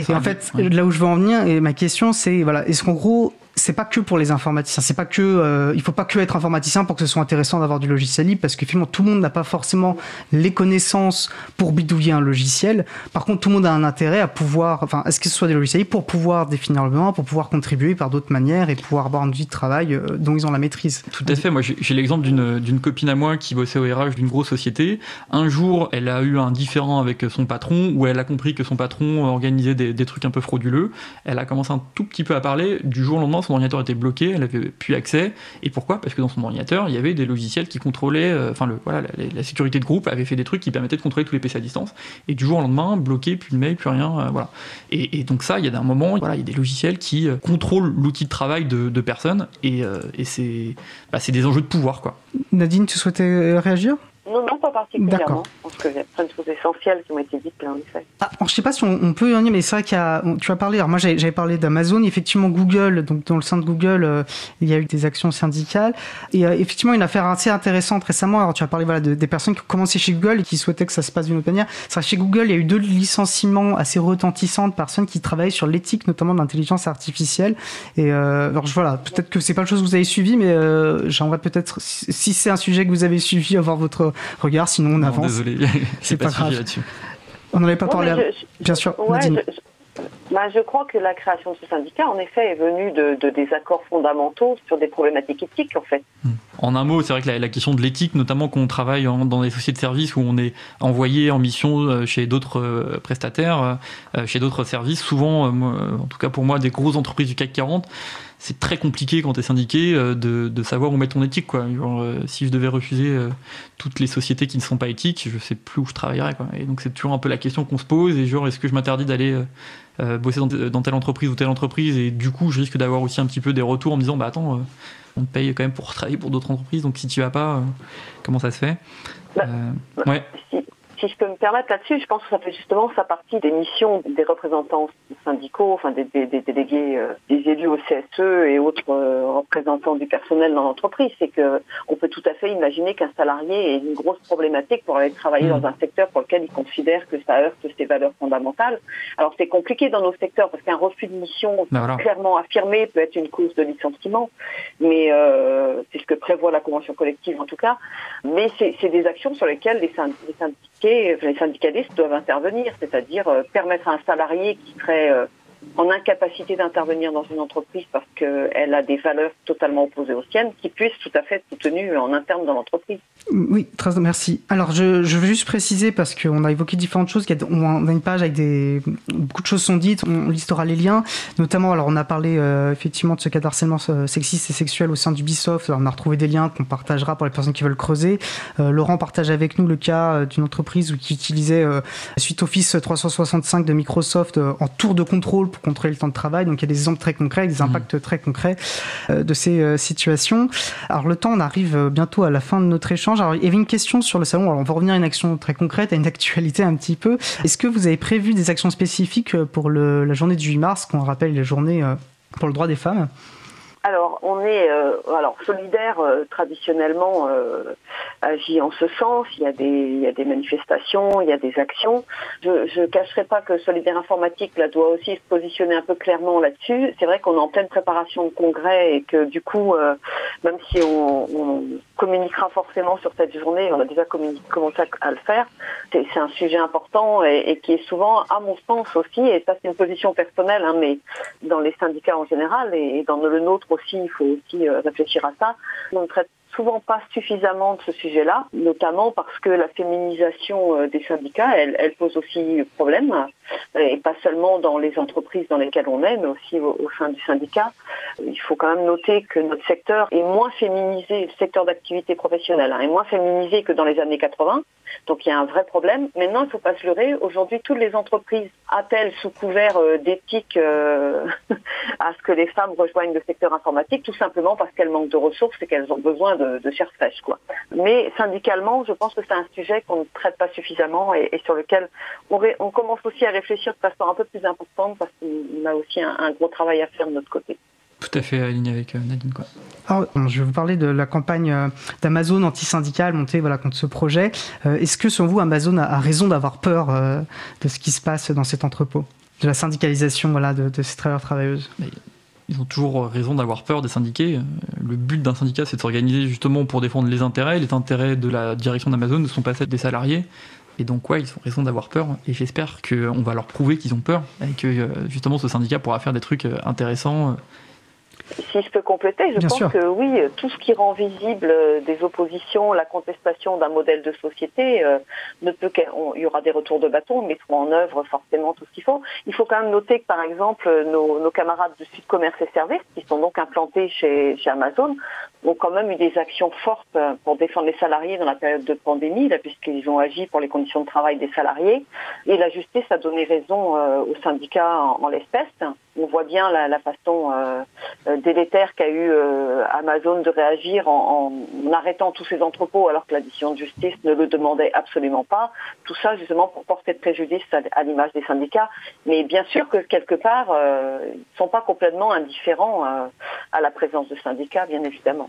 Et en fait, là où je veux en venir, et ma question c'est, voilà, est-ce qu'en gros, c'est pas que pour les informaticiens. C'est pas que, euh, il faut pas que être informaticien pour que ce soit intéressant d'avoir du logiciel libre, parce que finalement tout le monde n'a pas forcément les connaissances pour bidouiller un logiciel. Par contre, tout le monde a un intérêt à pouvoir, enfin, est-ce que ce soit des logiciels libres pour pouvoir définir le besoin, pour pouvoir contribuer par d'autres manières et pouvoir avoir une vie de travail euh, dont ils ont la maîtrise. Tout à fait. Moi, j'ai l'exemple d'une copine à moi qui bossait au RH d'une grosse société. Un jour, elle a eu un différent avec son patron, où elle a compris que son patron organisait des, des trucs un peu frauduleux. Elle a commencé un tout petit peu à parler. Du jour au lendemain, son ordinateur était bloqué, elle avait plus accès. Et pourquoi? Parce que dans son ordinateur, il y avait des logiciels qui contrôlaient, euh, enfin, voilà, la, sécurité de groupe avait fait des trucs qui permettaient de contrôler tous les PC à distance. Et du jour au lendemain, bloqué, plus de mail, plus rien, euh, voilà. Et, donc ça, il y a un moment, voilà, il y a des logiciels qui euh, contrôlent l'outil de travail de, personnes, et, et c'est bah, des enjeux de pouvoir, quoi. Nadine, tu souhaitais réagir? Non, non, pas particulièrement. Je pense a plein de choses essentielles qui ont été dites, là, en effet. Ah, alors, je sais pas si on, on peut y en mais c'est vrai qu'il y a. Tu as parlé, alors moi j'avais parlé d'Amazon, effectivement Google, donc dans le sein de Google, euh, il y a eu des actions syndicales. Et euh, effectivement, une affaire assez intéressante récemment. Alors, tu as parlé voilà, de, des personnes qui ont commencé chez Google et qui souhaitaient que ça se passe d'une autre manière. C'est vrai, chez Google, il y a eu deux licenciements assez retentissants de personnes qui travaillent sur l'éthique, notamment de l'intelligence artificielle. Et euh, alors, voilà, peut-être que c'est pas le chose que vous avez suivi, mais euh, j'aimerais peut-être, si c'est un sujet que vous avez suivi, avoir votre regard. Sinon, on Non, avance. Désolé, C'est pas, pas grave. là-dessus. On n'en avait pas Non, parlé. je- Bien sûr, Ouais, bah, je crois que la création de ce syndicat, en effet, est venue de, de désaccords fondamentaux sur des problématiques éthiques, en fait. En un mot, c'est vrai que la, la question de l'éthique, notamment quand on travaille en- dans des sociétés de services où on est envoyé en mission euh, chez d'autres euh, prestataires, euh, chez d'autres services, souvent, en tout cas pour moi, des grosses entreprises du CAC 40, c'est très compliqué quand tu es syndiqué euh, de, de savoir où mettre ton éthique. Quoi. Genre, euh, si je devais refuser euh, toutes les sociétés qui ne sont pas éthiques, je sais plus où je travaillerais. Quoi. Et donc c'est toujours un peu la question qu'on se pose. Et genre, est-ce que je m'interdis d'aller bosser dans, dans telle entreprise ou telle entreprise? Et du coup, je risque d'avoir aussi un petit peu des retours en me disant, bah attends, on te paye quand même pour travailler pour d'autres entreprises. Donc si tu vas pas, comment ça se fait? Bah, Ouais. Si, je peux me permettre là-dessus, je pense que ça fait justement sa partie des missions des représentants syndicaux, enfin des, des- des délégués, euh, des élus au CSE et autres euh, représentants du personnel dans l'entreprise. C'est que on peut tout à fait imaginer qu'un salarié ait une grosse problématique pour aller travailler Mhm. dans un secteur pour lequel il considère que ça heurte ses valeurs fondamentales. Alors c'est compliqué dans nos secteurs parce qu'un refus de mission Ben voilà. clairement affirmé peut être une cause de licenciement, mais euh, c'est ce que prévoit la convention collective en tout cas. Mais c'est des actions sur lesquelles les, synd- les les syndicalistes doivent intervenir, c'est-à-dire euh, permettre à un salarié qui serait euh, en incapacité d'intervenir dans une entreprise parce qu'elle a des valeurs totalement opposées aux siennes, qui puisse tout à fait être soutenu en interne dans l'entreprise. Oui, très merci. Alors, je, veux juste préciser, parce qu'on a évoqué différentes choses, on a une page avec des... Beaucoup de choses sont dites, on listera les liens, notamment, alors on a parlé euh, effectivement de ce cas d'harcèlement euh, sexiste et sexuel au sein d'Ubisoft, Alors, on a retrouvé des liens qu'on partagera pour les personnes qui veulent creuser. Euh, Laurent partage avec nous le cas d'une entreprise qui utilisait la suite Office 365 de Microsoft en tour de contrôle pour contrôler le temps de travail, donc il y a des exemples très concrets, des impacts très concrets euh, de ces euh, situations. Alors le temps, on arrive euh, bientôt à la fin de notre échange. Alors il y avait une question sur le salon. Alors on va revenir à une action très concrète, à une actualité un petit peu. Est-ce que vous avez prévu des actions spécifiques pour la journée du 8 mars, qu'on rappelle la journée pour le droit des femmes? Alors, on est euh, alors solidaire euh, traditionnellement euh, agit en ce sens. Il y a des il y a des manifestations, il y a des actions. Je je cacherai pas que solidaire informatique là doit aussi se positionner un peu clairement là-dessus. C'est vrai qu'on est en pleine préparation de congrès et que du coup, euh, même si on, on communiquera forcément sur cette journée, on a déjà commencé à, le faire. C'est un sujet important et, et qui est souvent, à mon sens aussi, et ça c'est une position personnelle, hein, mais dans les syndicats en général et dans le nôtre aussi, il faut aussi euh, réfléchir à ça. Souvent pas suffisamment de ce sujet-là, notamment parce que la féminisation euh, des syndicats, elle, pose aussi problème, et pas seulement dans les entreprises dans lesquelles on est, mais aussi au, sein du syndicat. Il faut quand même noter que notre secteur est moins féminisé, le secteur d'activité professionnelle hein, est moins féminisé que dans les années 80. Donc il y a un vrai problème. Maintenant, il ne faut pas se leurrer. Aujourd'hui, toutes les entreprises appellent sous couvert euh, d'éthique euh, à ce que les femmes rejoignent le secteur informatique, tout simplement parce qu'elles manquent de ressources et qu'elles ont besoin de, de chair fraîche. Quoi. Mais syndicalement, je pense que c'est un sujet qu'on ne traite pas suffisamment et, et sur lequel on, ré- on commence aussi à réfléchir de façon un peu plus importante parce qu'on a aussi un, un gros travail à faire de notre côté. Tout à fait aligné avec euh, Nadine. Quoi. Alors, je vais vous parler de la campagne euh, d'Amazon anti-syndicale montée voilà, contre ce projet. Euh, Est-ce que, selon vous, Amazon a, raison d'avoir peur de ce qui se passe dans cet entrepôt? De la syndicalisation voilà, de, de ces travailleurs travailleuses? Ils ont toujours raison d'avoir peur des syndiqués. Euh, Le but d'un syndicat, c'est de s'organiser justement pour défendre les intérêts. Les intérêts de la direction d'Amazon ne sont pas celles des salariés. Et donc, ouais, ils ont raison d'avoir peur. Et j'espère qu'on va leur prouver qu'ils ont peur et que euh, justement ce syndicat pourra faire des trucs euh, intéressants. Si je peux compléter, je Bien pense sûr. que oui, tout ce qui rend visible euh, des oppositions, la contestation d'un modèle de société, euh, ne peut qu'être- on- il y aura des retours de bâton, mettront en œuvre forcément tout ce qu'il faut. Il faut quand même noter que par exemple nos, nos camarades du Sud Commerce et Services, qui sont donc implantés chez, chez Amazon, ont quand même eu des actions fortes pour défendre les salariés dans la période de pandémie, puisqu'ils ont agi pour les conditions de travail des salariés. Et la justice a donné raison euh, aux syndicats en, l'espèce. On voit bien la, façon euh, délétère qu'a eu euh, Amazon de réagir en, arrêtant tous ces entrepôts alors que la décision de justice ne le demandait absolument pas. Tout ça justement pour porter de préjudice à, l'image des syndicats. Mais bien sûr que quelque part, ils ne sont pas complètement indifférents à la présence de syndicats, bien évidemment.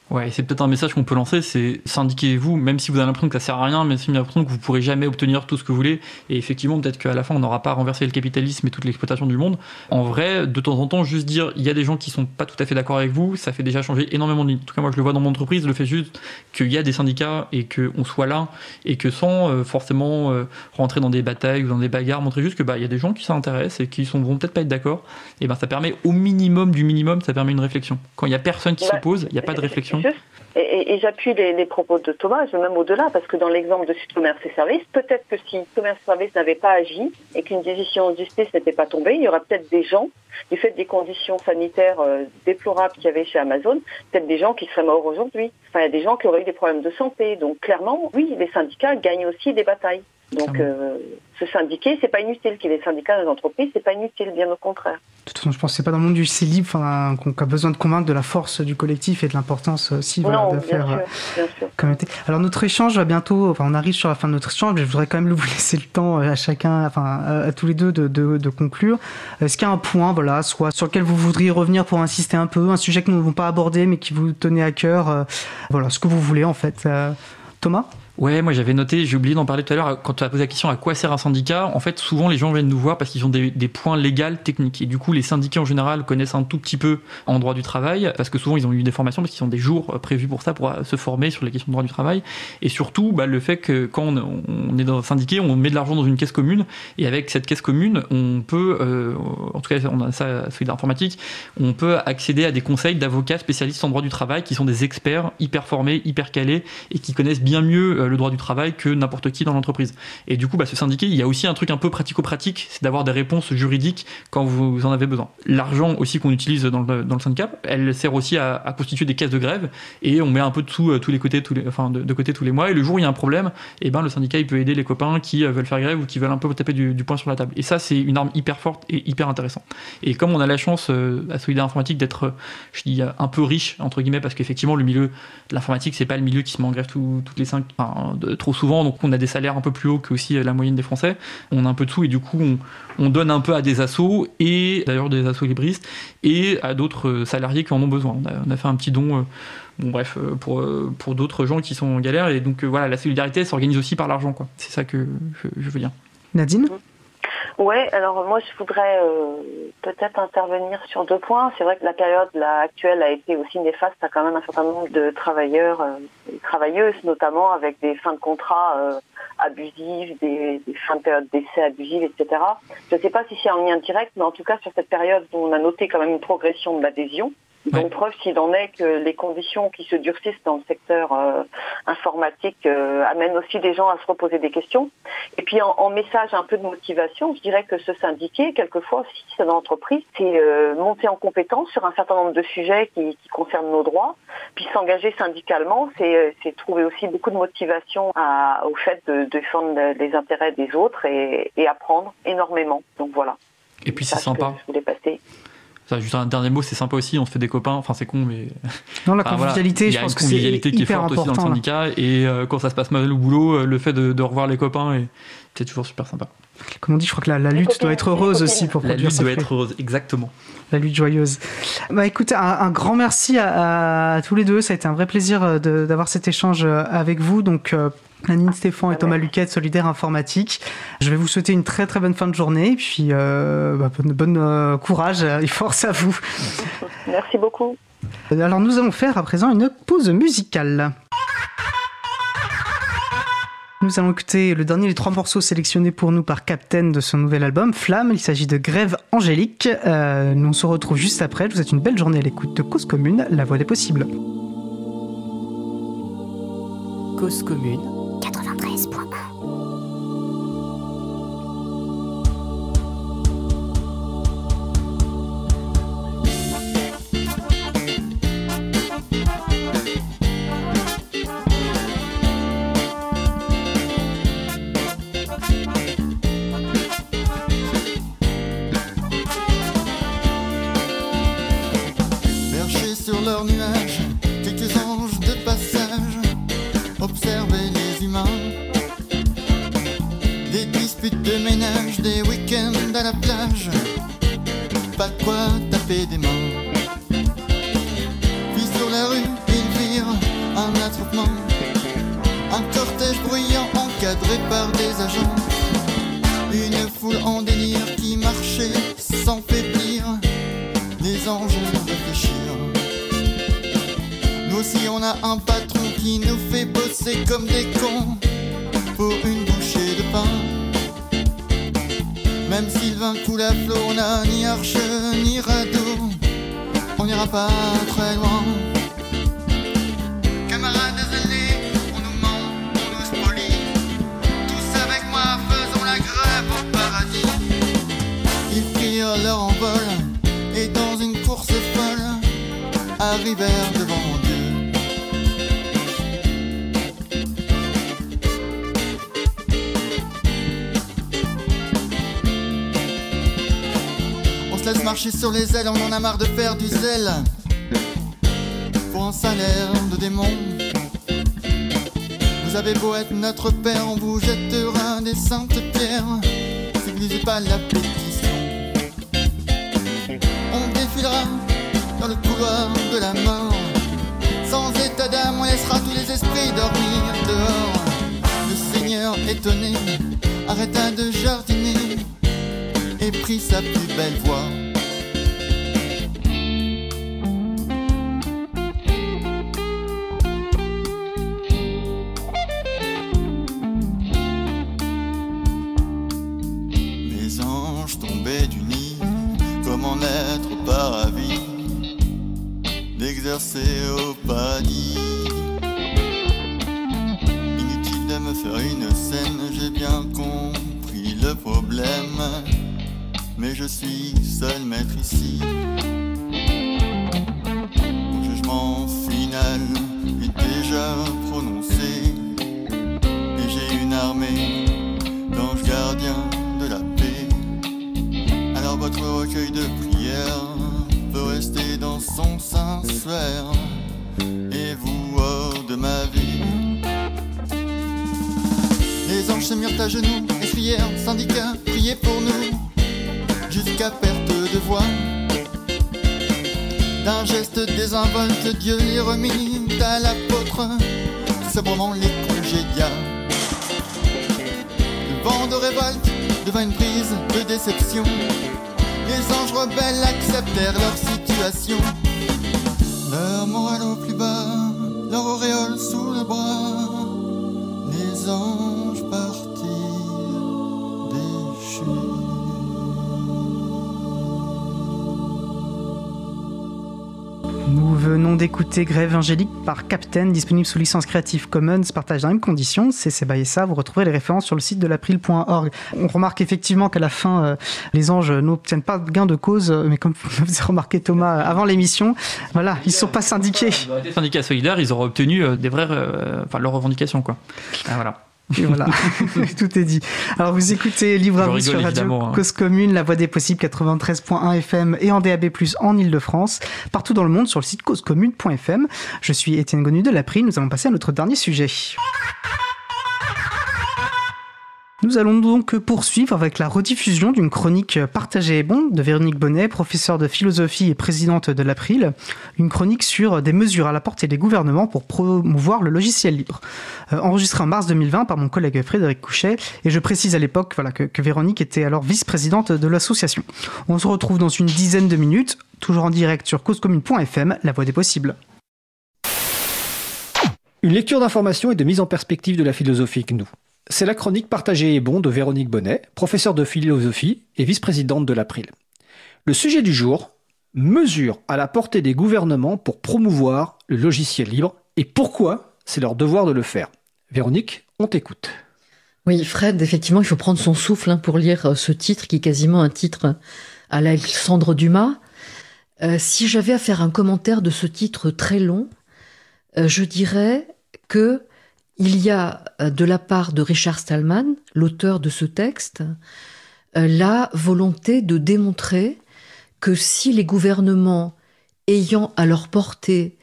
Ouais, c'est peut-être un message qu'on peut lancer, c'est syndiquez-vous, même si vous avez l'impression que ça sert à rien, même si vous avez l'impression que vous pourrez jamais obtenir tout ce que vous voulez. Et effectivement, peut-être qu'à la fin, on n'aura pas renversé le capitalisme et toute l'exploitation du monde. En vrai, de temps en temps, juste dire, il y a des gens qui sont pas tout à fait d'accord avec vous, ça fait déjà changer énormément de. En tout cas, moi, je le vois dans mon entreprise, le fait juste qu'il y a des syndicats et qu'on soit là et que sans euh, forcément euh, rentrer dans des batailles ou dans des bagarres, montrer juste que bah il y a des gens qui s'intéressent et qui sont, vont peut-être pas être d'accord. Et ben ça permet au minimum du minimum, ça permet une réflexion. Quand il y a personne qui s'oppose, il n'y a pas de réflexion. Et, et- et j'appuie les, les propos de Thomas, je vais même au-delà, parce que dans l'exemple de Commerce et Services, peut-être que si Commerce et Services n'avait pas agi et qu'une décision de justice n'était pas tombée, il y aurait peut-être des gens, du fait des conditions sanitaires euh, déplorables qu'il y avait chez Amazon, peut-être des gens qui seraient morts aujourd'hui. Enfin, il y a des gens qui auraient eu des problèmes de santé. Donc clairement, oui, les syndicats gagnent aussi des batailles. Donc Clairement. euh, se syndiquer, c'est pas inutile. Qu'il y ait des syndicats dans les entreprises, c'est pas inutile, bien au contraire. De toute façon, je pense que c'est pas dans le monde du c'est libre enfin, qu'on a besoin de convaincre de la force du collectif et de l'importance aussi voilà, non, de bien faire sûr, euh, bien sûr. communauté. Alors notre échange va bientôt, enfin on arrive sur la fin de notre échange, mais je voudrais quand même vous laisser le temps euh, à chacun, enfin à, à tous les deux de, de, de conclure. Est-ce qu'il y a un point, voilà, soit sur lequel vous voudriez revenir pour insister un peu, un sujet que nous n'avons pas abordé mais qui vous tenait à cœur, euh, voilà, ce que vous voulez en fait. Euh, Thomas? Ouais, moi j'avais noté, j'ai oublié d'en parler tout à l'heure, quand tu as posé la question à quoi sert un syndicat, en fait souvent les gens viennent nous voir parce qu'ils ont des, points légaux techniques. Et du coup les syndicats en général connaissent un tout petit peu en droit du travail, parce que souvent ils ont eu des formations, parce qu'ils ont des jours euh, prévus pour ça, pour euh, se former sur les questions de droit du travail. Et surtout bah, le fait que quand on, est dans un syndiqué, on met de l'argent dans une caisse commune, et avec cette caisse commune, on peut, euh, en tout cas on a ça celui d'informatique, on peut accéder à des conseils d'avocats spécialistes en droit du travail qui sont des experts hyper formés, hyper calés et qui connaissent bien mieux le droit du travail que n'importe qui dans l'entreprise. Et du coup, bah, se syndiquer, il y a aussi un truc un peu pratico-pratique, c'est d'avoir des réponses juridiques quand vous en avez besoin. L'argent aussi qu'on utilise dans le, dans le syndicat, elle sert aussi à, constituer des caisses de grève et on met un peu de sous euh, tous les côtés, tous enfin de, côté tous les mois. Et le jour où il y a un problème, et ben le syndicat il peut aider les copains qui euh, veulent faire grève ou qui veulent un peu taper du, poing sur la table. Et ça, c'est une arme hyper forte et hyper intéressante. Et comme on a la chance euh, à Solidaire Informatique d'être, euh, je dis, un peu riche entre guillemets, parce qu'effectivement le milieu de l'informatique c'est pas le milieu qui se met en grève tout- toutes les cinq, de- trop souvent, donc on a des salaires un peu plus hauts que aussi euh, la moyenne des Français. On a un peu de sous et du coup on, on donne un peu à des assos et d'ailleurs des assos libristes et à d'autres euh, salariés qui en ont besoin. On a, on a fait un petit don. euh, Bon bref, pour, pour d'autres gens qui sont en galère et donc euh, voilà, la solidarité s'organise aussi par l'argent quoi. C'est ça que je, je veux dire. Nadine? Ouais, alors moi je voudrais euh, peut-être intervenir sur deux points. C'est vrai que la période là, actuelle a été aussi néfaste à quand même un certain nombre de travailleurs euh, travailleuses, notamment avec des fins de contrat euh, abusives, des, fins de période d'essai abusives, etc. Je ne sais pas si c'est en lien direct, mais en tout cas sur cette période on a noté quand même une progression de l'adhésion. Donc Ouais. preuve s'il en est que les conditions qui se durcissent dans le secteur euh, informatique euh, amènent aussi des gens à se reposer des questions. Et puis en, en message un peu de motivation, je dirais que se syndiquer, quelquefois, si c'est dans l'entreprise, c'est euh, monter en compétence sur un certain nombre de sujets qui, qui concernent nos droits. Puis s'engager syndicalement, c'est trouver aussi beaucoup de motivation à- au fait de, de défendre les intérêts des autres et, et apprendre énormément. Donc voilà. Et puis c'est sympa. Je voulais passer. Ça, juste un dernier mot, c'est sympa aussi, on se fait des copains, enfin c'est con mais Non, la voilà. Il y je a pense une que c'est convivialité qui est hyper forte aussi dans le là. syndicat et euh, quand ça se passe mal au boulot, euh, le fait de, de revoir les copains est c'est toujours super sympa. Comme on dit, je crois que la, la lutte doit être heureuse aussi pour La produire lutte ses doit être heureuse, exactement. La lutte joyeuse. Bah écoutez, un, un grand merci à, à tous les deux. Ça a été un vrai plaisir euh, d'avoir cet échange avec vous. Donc, Nadine Stéphane et Thomas Luquet de Solidaire Informatique. Je vais vous souhaiter une très très bonne fin de journée. Et puis, euh, bah, bonne, bonne, euh, courage et force à vous. Merci beaucoup. Alors, nous allons faire à présent une pause musicale. Nous allons écouter le dernier des trois morceaux sélectionnés pour nous par Captain de son nouvel album Flamme. Il s'agit de Grève Angélique. Euh, nous on se retrouve juste après. Je vous souhaite une belle journée à l'écoute de Cause Commune, la voix des possibles. Cause Commune 93.1 Perchés sur leurs nuages, des week-ends à la plage, pas de quoi taper des mains. Puis sur la rue, ils virent un attroupement, un cortège bruyant encadré par des agents. Une foule en délire qui marchait sans faiblir les anges réfléchirent. Nous aussi on a un patron qui nous fait bosser comme des cons pour une bouchée de pain. Même vin coule à flot, on n'a ni arche ni radeau, on n'ira pas très loin. Camarades désolés, on nous ment, on nous spolie. Tous avec moi faisons la grève au paradis. Ils prirent leur envol et dans une course folle arrivèrent devant marcher sur les ailes, on en a marre de faire du zèle pour un salaire de démon. Vous avez beau être notre père, on vous jettera des saintes pierres lisez pas la pétition. On défilera dans le couloir de la mort. Sans état d'âme, on laissera tous les esprits dormir dehors. Le Seigneur étonné arrêta de jardiner et prit sa plus belle voix. Grève Angélique par Captain, disponible sous licence Creative Commons, partage dans les mêmes conditions. C'est ça. Vous retrouverez les références sur le site de l'april.org. On remarque effectivement qu'à la fin, euh, les anges n'obtiennent pas gain de cause, euh, mais comme vous avez remarqué Thomas euh, avant l'émission, voilà, ils sont pas syndiqués. Syndicats solidaires, ils auraient obtenu des vraies, enfin leurs revendications quoi. Ah, voilà. Et voilà, tout est dit. Alors vous écoutez Libre à vous sur Radio hein. Cause Commune, la voix des possibles 93.1 FM et en DAB+, en Ile-de-France, partout dans le monde sur le site causecommune.fm. Je suis Étienne Gonu de l'April, nous allons passer à notre dernier sujet. Nous allons donc poursuivre avec la rediffusion d'une chronique Partagée et bon de Véronique Bonnet, professeure de philosophie et présidente de l'April, une chronique sur des mesures à la portée des gouvernements pour promouvoir le logiciel libre. Euh, enregistrée en mars 2020 par mon collègue Frédéric Couchet, et je précise à l'époque que, que Véronique était alors vice-présidente de l'association. On se retrouve dans une dizaine de minutes, toujours en direct sur causecommune.fm, la voix des possibles. Une lecture d'information et de mise en perspective de la philosophie GNU. C'est la chronique Partagée et bon de Véronique Bonnet, professeure de philosophie et vice-présidente de l'April. Le sujet du jour, mesures à la portée des gouvernements pour promouvoir le logiciel libre et pourquoi c'est leur devoir de le faire. Véronique, on t'écoute. Oui, Fred, effectivement, il faut prendre son souffle hein, pour lire euh, ce titre qui est quasiment un titre à l'Alexandre Dumas. Euh, si j'avais à faire un commentaire de ce titre très long, euh, je dirais que il y a de la part de Richard Stallman, l'auteur de ce texte, la volonté de démontrer que si les gouvernements ayant à leur portée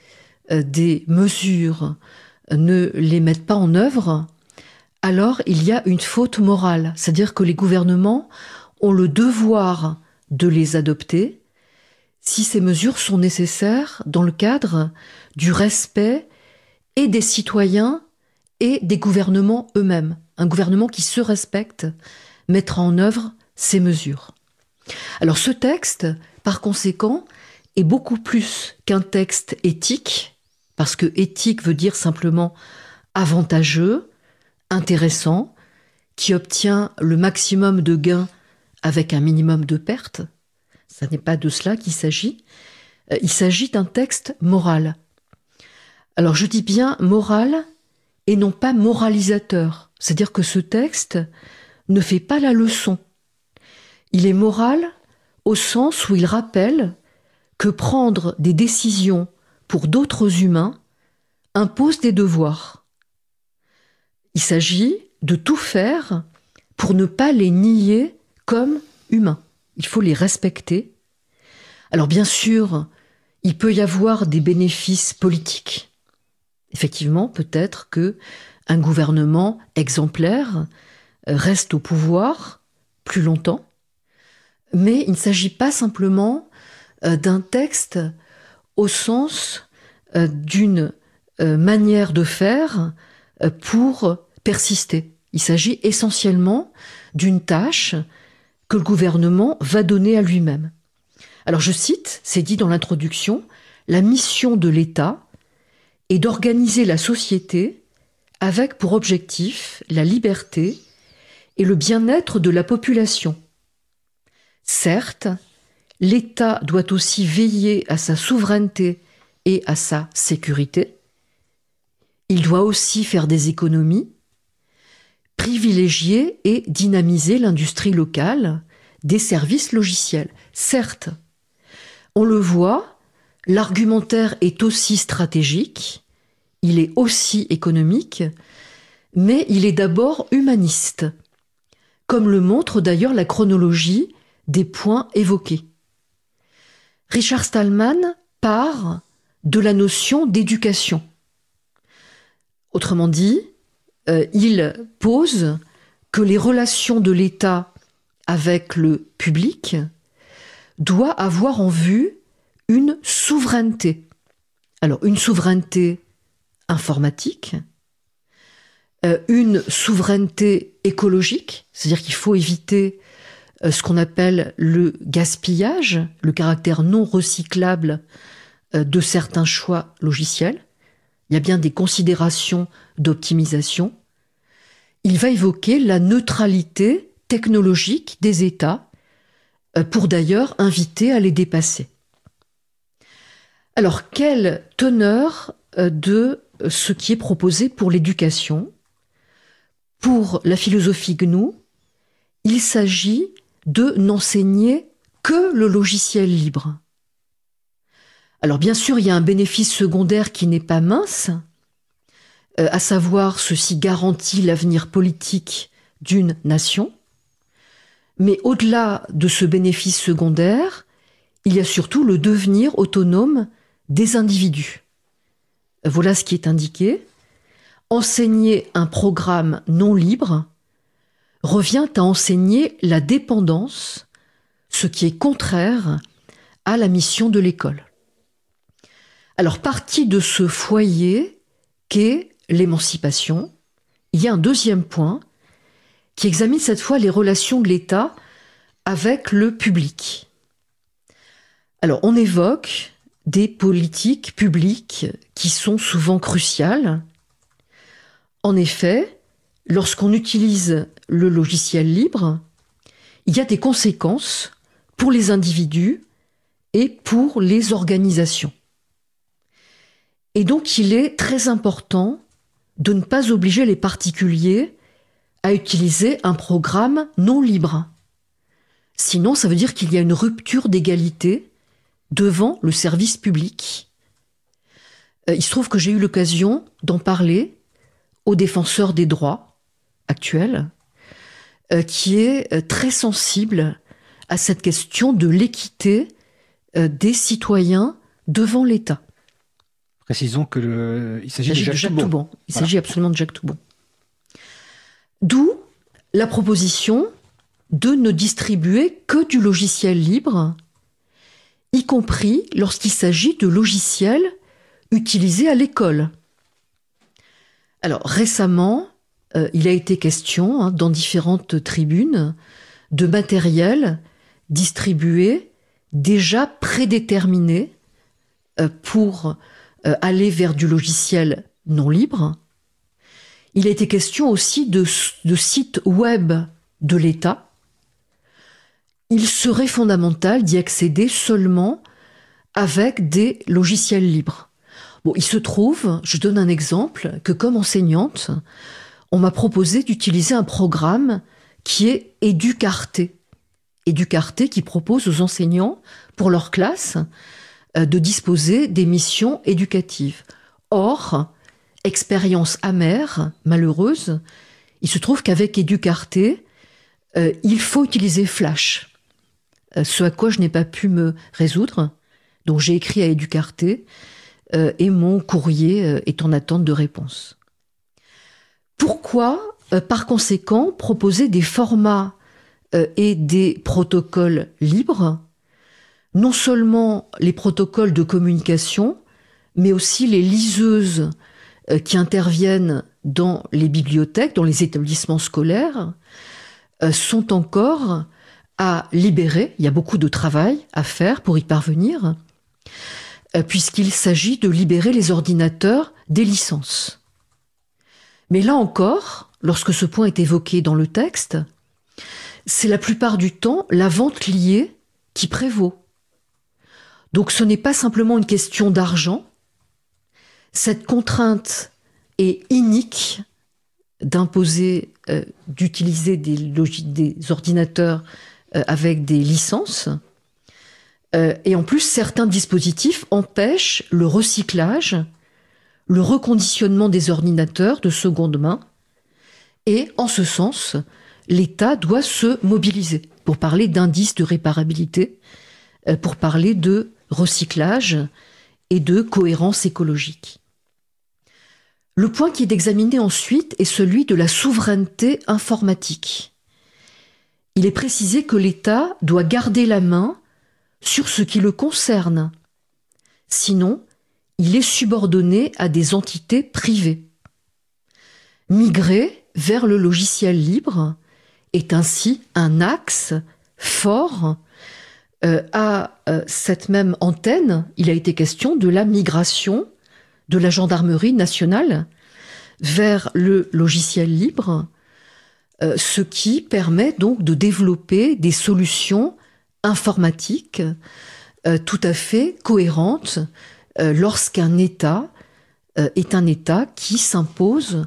des mesures ne les mettent pas en œuvre, alors il y a une faute morale, c'est-à-dire que les gouvernements ont le devoir de les adopter si ces mesures sont nécessaires dans le cadre du respect et des citoyens et des gouvernements eux-mêmes. Un gouvernement qui se respecte mettra en œuvre ces mesures. Alors ce texte, par conséquent, est beaucoup plus qu'un texte éthique, parce que éthique veut dire simplement avantageux, intéressant, qui obtient le maximum de gains avec un minimum de pertes. Ce n'est pas de cela qu'il s'agit. Euh, il s'agit d'un texte moral. Alors je dis bien moral et non pas moralisateur. C'est-à-dire que ce texte ne fait pas la leçon. Il est moral au sens où il rappelle que prendre des décisions pour d'autres humains impose des devoirs. Il s'agit de tout faire pour ne pas les nier comme humains. Il faut les respecter. Alors bien sûr, il peut y avoir des bénéfices politiques. Effectivement, peut-être que un gouvernement exemplaire reste au pouvoir plus longtemps, mais il ne s'agit pas simplement euh, d'un texte au sens euh, d'une euh, manière de faire euh, pour persister. Il s'agit essentiellement d'une tâche que le gouvernement va donner à lui-même. Alors je cite, c'est dit dans l'introduction, la mission de l'État est d'organiser la société avec pour objectif la liberté et le bien-être de la population. Certes, l'État doit aussi veiller à sa souveraineté et à sa sécurité. Il doit aussi faire des économies, privilégier et dynamiser l'industrie locale des services logiciels. Certes, on le voit, l'argumentaire est aussi stratégique, il est aussi économique, mais il est d'abord humaniste, comme le montre d'ailleurs la chronologie des points évoqués. Richard Stallman part de la notion d'éducation. Autrement dit, euh, il pose que les relations de l'État avec le public doivent avoir en vue une souveraineté. Alors une souveraineté informatique, euh, une souveraineté écologique, c'est-à-dire qu'il faut éviter euh, ce qu'on appelle le gaspillage, le caractère non recyclable euh, de certains choix logiciels. Il y a bien des considérations d'optimisation. Il va évoquer la neutralité technologique des États pour d'ailleurs inviter à les dépasser. Alors, quelle teneur de ce qui est proposé pour l'éducation? Pour la philosophie GNU, il s'agit de n'enseigner que le logiciel libre. Alors bien sûr, il y a un bénéfice secondaire qui n'est pas mince, euh, à savoir ceci garantit l'avenir politique d'une nation, mais au-delà de ce bénéfice secondaire, il y a surtout le devenir autonome des individus. Voilà ce qui est indiqué. Enseigner un programme non libre revient à enseigner la dépendance, ce qui est contraire à la mission de l'école. Alors, parti de ce foyer qu'est l'émancipation, il y a un deuxième point qui examine cette fois les relations de l'État avec le public. Alors, on évoque des politiques publiques qui sont souvent cruciales. En effet, lorsqu'on utilise le logiciel libre, il y a des conséquences pour les individus et pour les organisations. Et donc il est très important de ne pas obliger les particuliers à utiliser un programme non libre. Sinon, ça veut dire qu'il y a une rupture d'égalité devant le service public. Euh, il se trouve que j'ai eu l'occasion d'en parler aux défenseurs des droits actuels, euh, qui est euh, très sensible à cette question de l'équité des citoyens devant l'État. Précisons que il s'agit de Jacques, Toubon. Il s'agit absolument de Jacques Toubon. D'où la proposition de ne distribuer que du logiciel libre, y compris lorsqu'il s'agit de logiciels utilisés à l'école. Alors récemment, euh, il a été question hein, dans différentes tribunes de matériel distribué déjà prédéterminé euh, pour euh, aller vers du logiciel non libre. Il a été question aussi de, de sites web de l'État il serait fondamental d'y accéder seulement avec des logiciels libres. Bon, il se trouve, je donne un exemple, que comme enseignante, on m'a proposé d'utiliser un programme qui est Educarté. Educarté qui propose aux enseignants, pour leur classe, euh, de disposer des missions éducatives. Or, expérience amère, malheureuse, il se trouve qu'avec Educarté, euh, il faut utiliser Flash. Euh, ce à quoi je n'ai pas pu me résoudre. Donc j'ai écrit à Educarté euh, et mon courrier euh, est en attente de réponse. Pourquoi, par conséquent, proposer des formats et des protocoles libres? Non seulement les protocoles de communication, mais aussi les liseuses qui interviennent dans les bibliothèques, dans les établissements scolaires, sont encore à libérer. Il y a beaucoup de travail à faire pour y parvenir, euh, puisqu'il s'agit de libérer les ordinateurs des licences. Mais là encore, lorsque ce point est évoqué dans le texte, c'est la plupart du temps la vente liée qui prévaut. Donc ce n'est pas simplement une question d'argent, cette contrainte est inique d'imposer, euh, d'utiliser des, ordinateurs avec des licences. Euh, et en plus, certains dispositifs empêchent le recyclage, le reconditionnement des ordinateurs de seconde main. Et en ce sens, l'État doit se mobiliser pour parler d'indice de réparabilité, euh, pour parler de recyclage et de cohérence écologique. Le point qui est examiné ensuite est celui de la souveraineté informatique il est précisé que l'État doit garder la main sur ce qui le concerne. Sinon, il est subordonné à des entités privées. Migrer vers le logiciel libre est ainsi un axe fort euh, à euh, cette même antenne. Il a été question de la migration de la gendarmerie nationale vers le logiciel libre euh, ce qui permet donc de développer des solutions informatiques euh, tout à fait cohérentes euh, lorsqu'un État est un État qui s'impose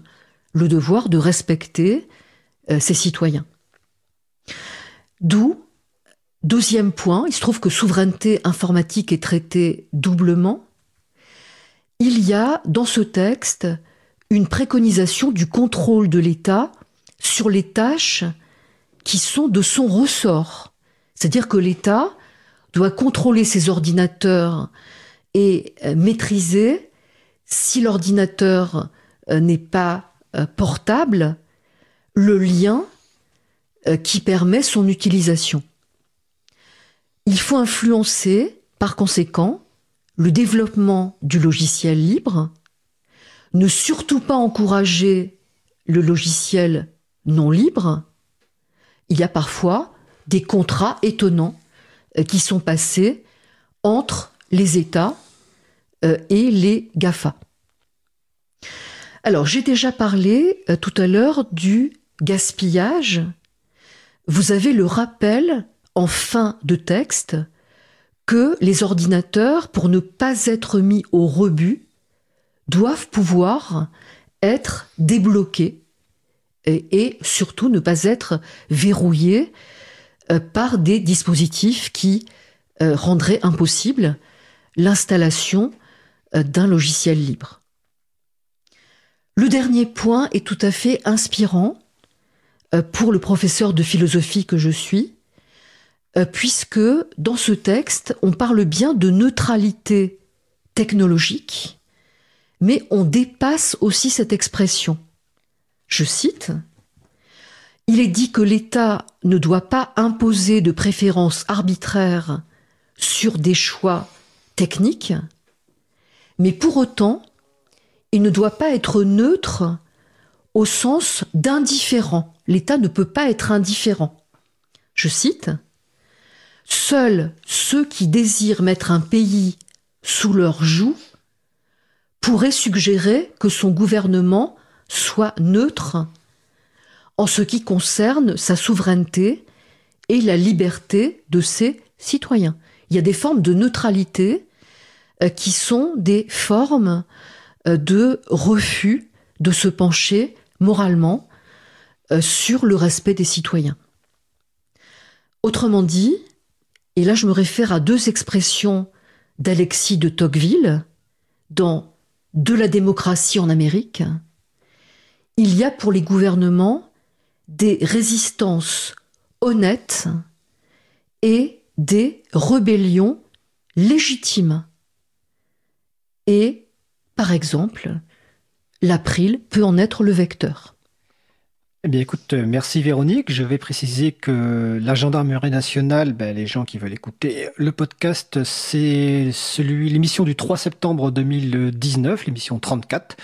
le devoir de respecter ses citoyens. D'où, deuxième point, il se trouve que souveraineté informatique est traitée doublement. Il y a dans ce texte une préconisation du contrôle de l'État sur les tâches qui sont de son ressort. C'est-à-dire que l'État doit contrôler ses ordinateurs et euh, maîtriser si l'ordinateur euh, n'est pas euh, portable, le lien qui permet son utilisation. Il faut influencer, par conséquent, le développement du logiciel libre, ne surtout pas encourager le logiciel non libre, il y a parfois des contrats étonnants euh, qui sont passés entre les États euh, et les GAFA. Alors, j'ai déjà parlé euh, tout à l'heure du gaspillage. Vous avez le rappel en fin de texte que les ordinateurs, pour ne pas être mis au rebut, doivent pouvoir être débloqués et, surtout ne pas être verrouillés euh, par des dispositifs qui euh, rendraient impossible l'installation euh, d'un logiciel libre. Le dernier point est tout à fait inspirant pour le professeur de philosophie que je suis, puisque dans ce texte, on parle bien de neutralité technologique, mais on dépasse aussi cette expression. Je cite, Il est dit que l'État ne doit pas imposer de préférences arbitraires sur des choix techniques, mais pour autant, il ne doit pas être neutre au sens d'indifférent. L'État ne peut pas être indifférent. Je cite, Seuls ceux qui désirent mettre un pays sous leur joug pourraient suggérer que son gouvernement soit neutre en ce qui concerne sa souveraineté et la liberté de ses citoyens. Il y a des formes de neutralité euh, qui sont des formes euh, de refus de se pencher moralement euh, sur le respect des citoyens. Autrement dit, et là je me réfère à deux expressions d'Alexis de Tocqueville dans De la démocratie en Amérique, il y a pour les gouvernements des résistances honnêtes et des rébellions légitimes. Et, par exemple, l'April peut en être le vecteur. Eh bien, écoute, euh, merci Véronique. Je vais préciser que la gendarmerie nationale, ben, les gens qui veulent écouter le podcast, c'est celui, l'émission du 3 septembre 2019, l'émission 34.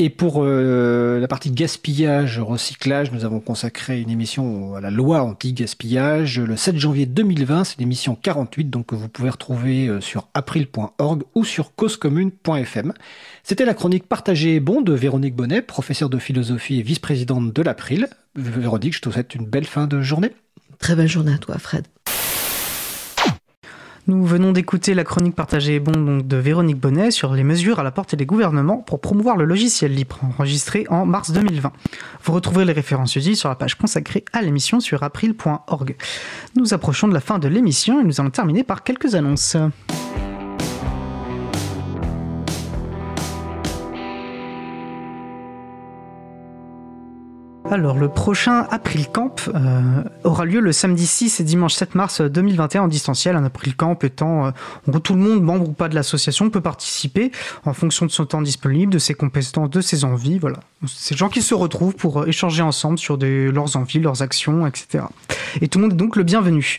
Et pour euh, la partie gaspillage, recyclage, nous avons consacré une émission à la loi anti-gaspillage le 7 janvier 2020. C'est l'émission 48, donc que vous pouvez retrouver euh, sur april.org ou sur causecommune.fm. C'était la chronique partagée et bon de Véronique Bonnet, professeure de philosophie et vice-présidente de l'April. Véronique, je te souhaite une belle fin de journée. Très belle journée à toi, Fred. Nous venons d'écouter la chronique partagée et bon de Véronique Bonnet sur les mesures à la portée des gouvernements pour promouvoir le logiciel libre, enregistré en mars 2020. Vous retrouverez les références utiles sur la page consacrée à l'émission sur april.org. Nous approchons de la fin de l'émission et nous allons terminer par quelques annonces. Alors, le prochain April Camp euh, aura lieu le samedi 6 et dimanche 7 mars 2021 en distanciel. Un April Camp étant euh, tout le monde, membre ou pas de l'association, peut participer en fonction de son temps disponible, de ses compétences, de ses envies. Voilà. C'est gens qui se retrouvent pour euh, échanger ensemble sur des, leurs envies, leurs actions, etc. Et tout le monde est donc le bienvenu.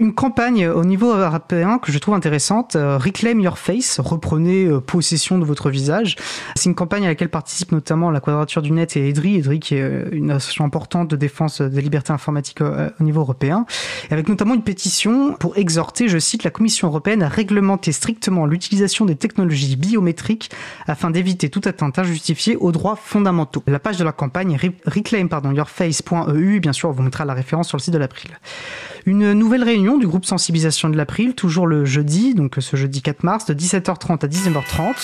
Une campagne au niveau européen que je trouve intéressante, euh, Reclaim Your Face, reprenez euh, possession de votre visage. C'est une campagne à laquelle participe notamment la Quadrature du Net et EDRI, EDRI qui est une association importante de défense des libertés informatiques au, niveau européen, avec notamment une pétition pour exhorter, je cite, la Commission européenne à réglementer strictement l'utilisation des technologies biométriques afin d'éviter toute atteinte injustifiée aux droits fondamentaux. La page de la campagne reclaim.yourface.eu, bien sûr, on vous mettra la référence sur le site de l'April. Une nouvelle réunion du groupe sensibilisation de l'April, toujours le jeudi, donc ce jeudi 4 mars, de 17h30 à 19h30,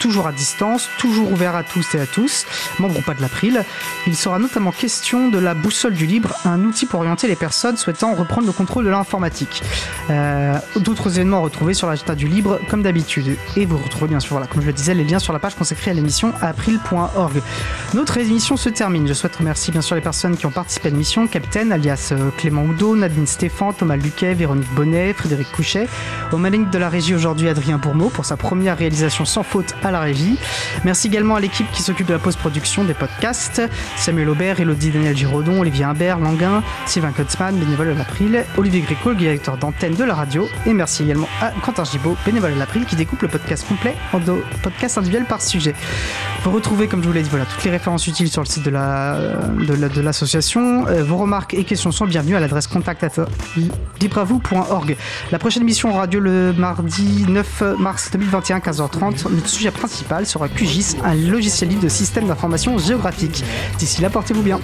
toujours à distance, toujours ouvert à tous et à tous, membres ou pas de l'April. Il sera notamment question de la boussole du libre, un outil pour orienter les personnes souhaitant reprendre le contrôle de l'informatique. Euh, D'autres événements retrouvés sur l'agenda du libre, comme d'habitude. Et vous retrouvez bien sûr, voilà, comme je le disais, les liens sur la page consacrée à l'émission april.org. Notre émission se termine. Je souhaite remercier bien sûr les personnes qui ont participé à l'émission, Captain, alias euh, Clément Oudot, Nadine Stéphane, Thomas Luquet, Véronique Bonnet, Frédéric Couchet. Au maligne de la régie aujourd'hui, Adrien Bourmeau pour sa première réalisation sans faute à la régie. Merci également à l'équipe qui s'occupe de la post-production des podcasts. Samuel Aubert, Elodie Daniel Giraudon, Olivier Imbert, Languin, Sylvain Kotzmann, bénévole de l'April, Olivier Gricot, directeur d'antenne de la radio. Et merci également à Quentin Gibaud, bénévole de l'April, qui découpe le podcast complet en deux podcasts individuels par sujet. Vous retrouvez, comme je vous l'ai dit, voilà, toutes les références utiles sur le site de de l'association. Euh, vos remarques et questions sont bienvenues à l'adresse contact libreavou.org. La prochaine émission aura lieu le mardi 9 mars 2021, 15h30. Notre sujet principal sera QGIS, un logiciel libre de système d'information géographique. D'ici là, portez-vous bien.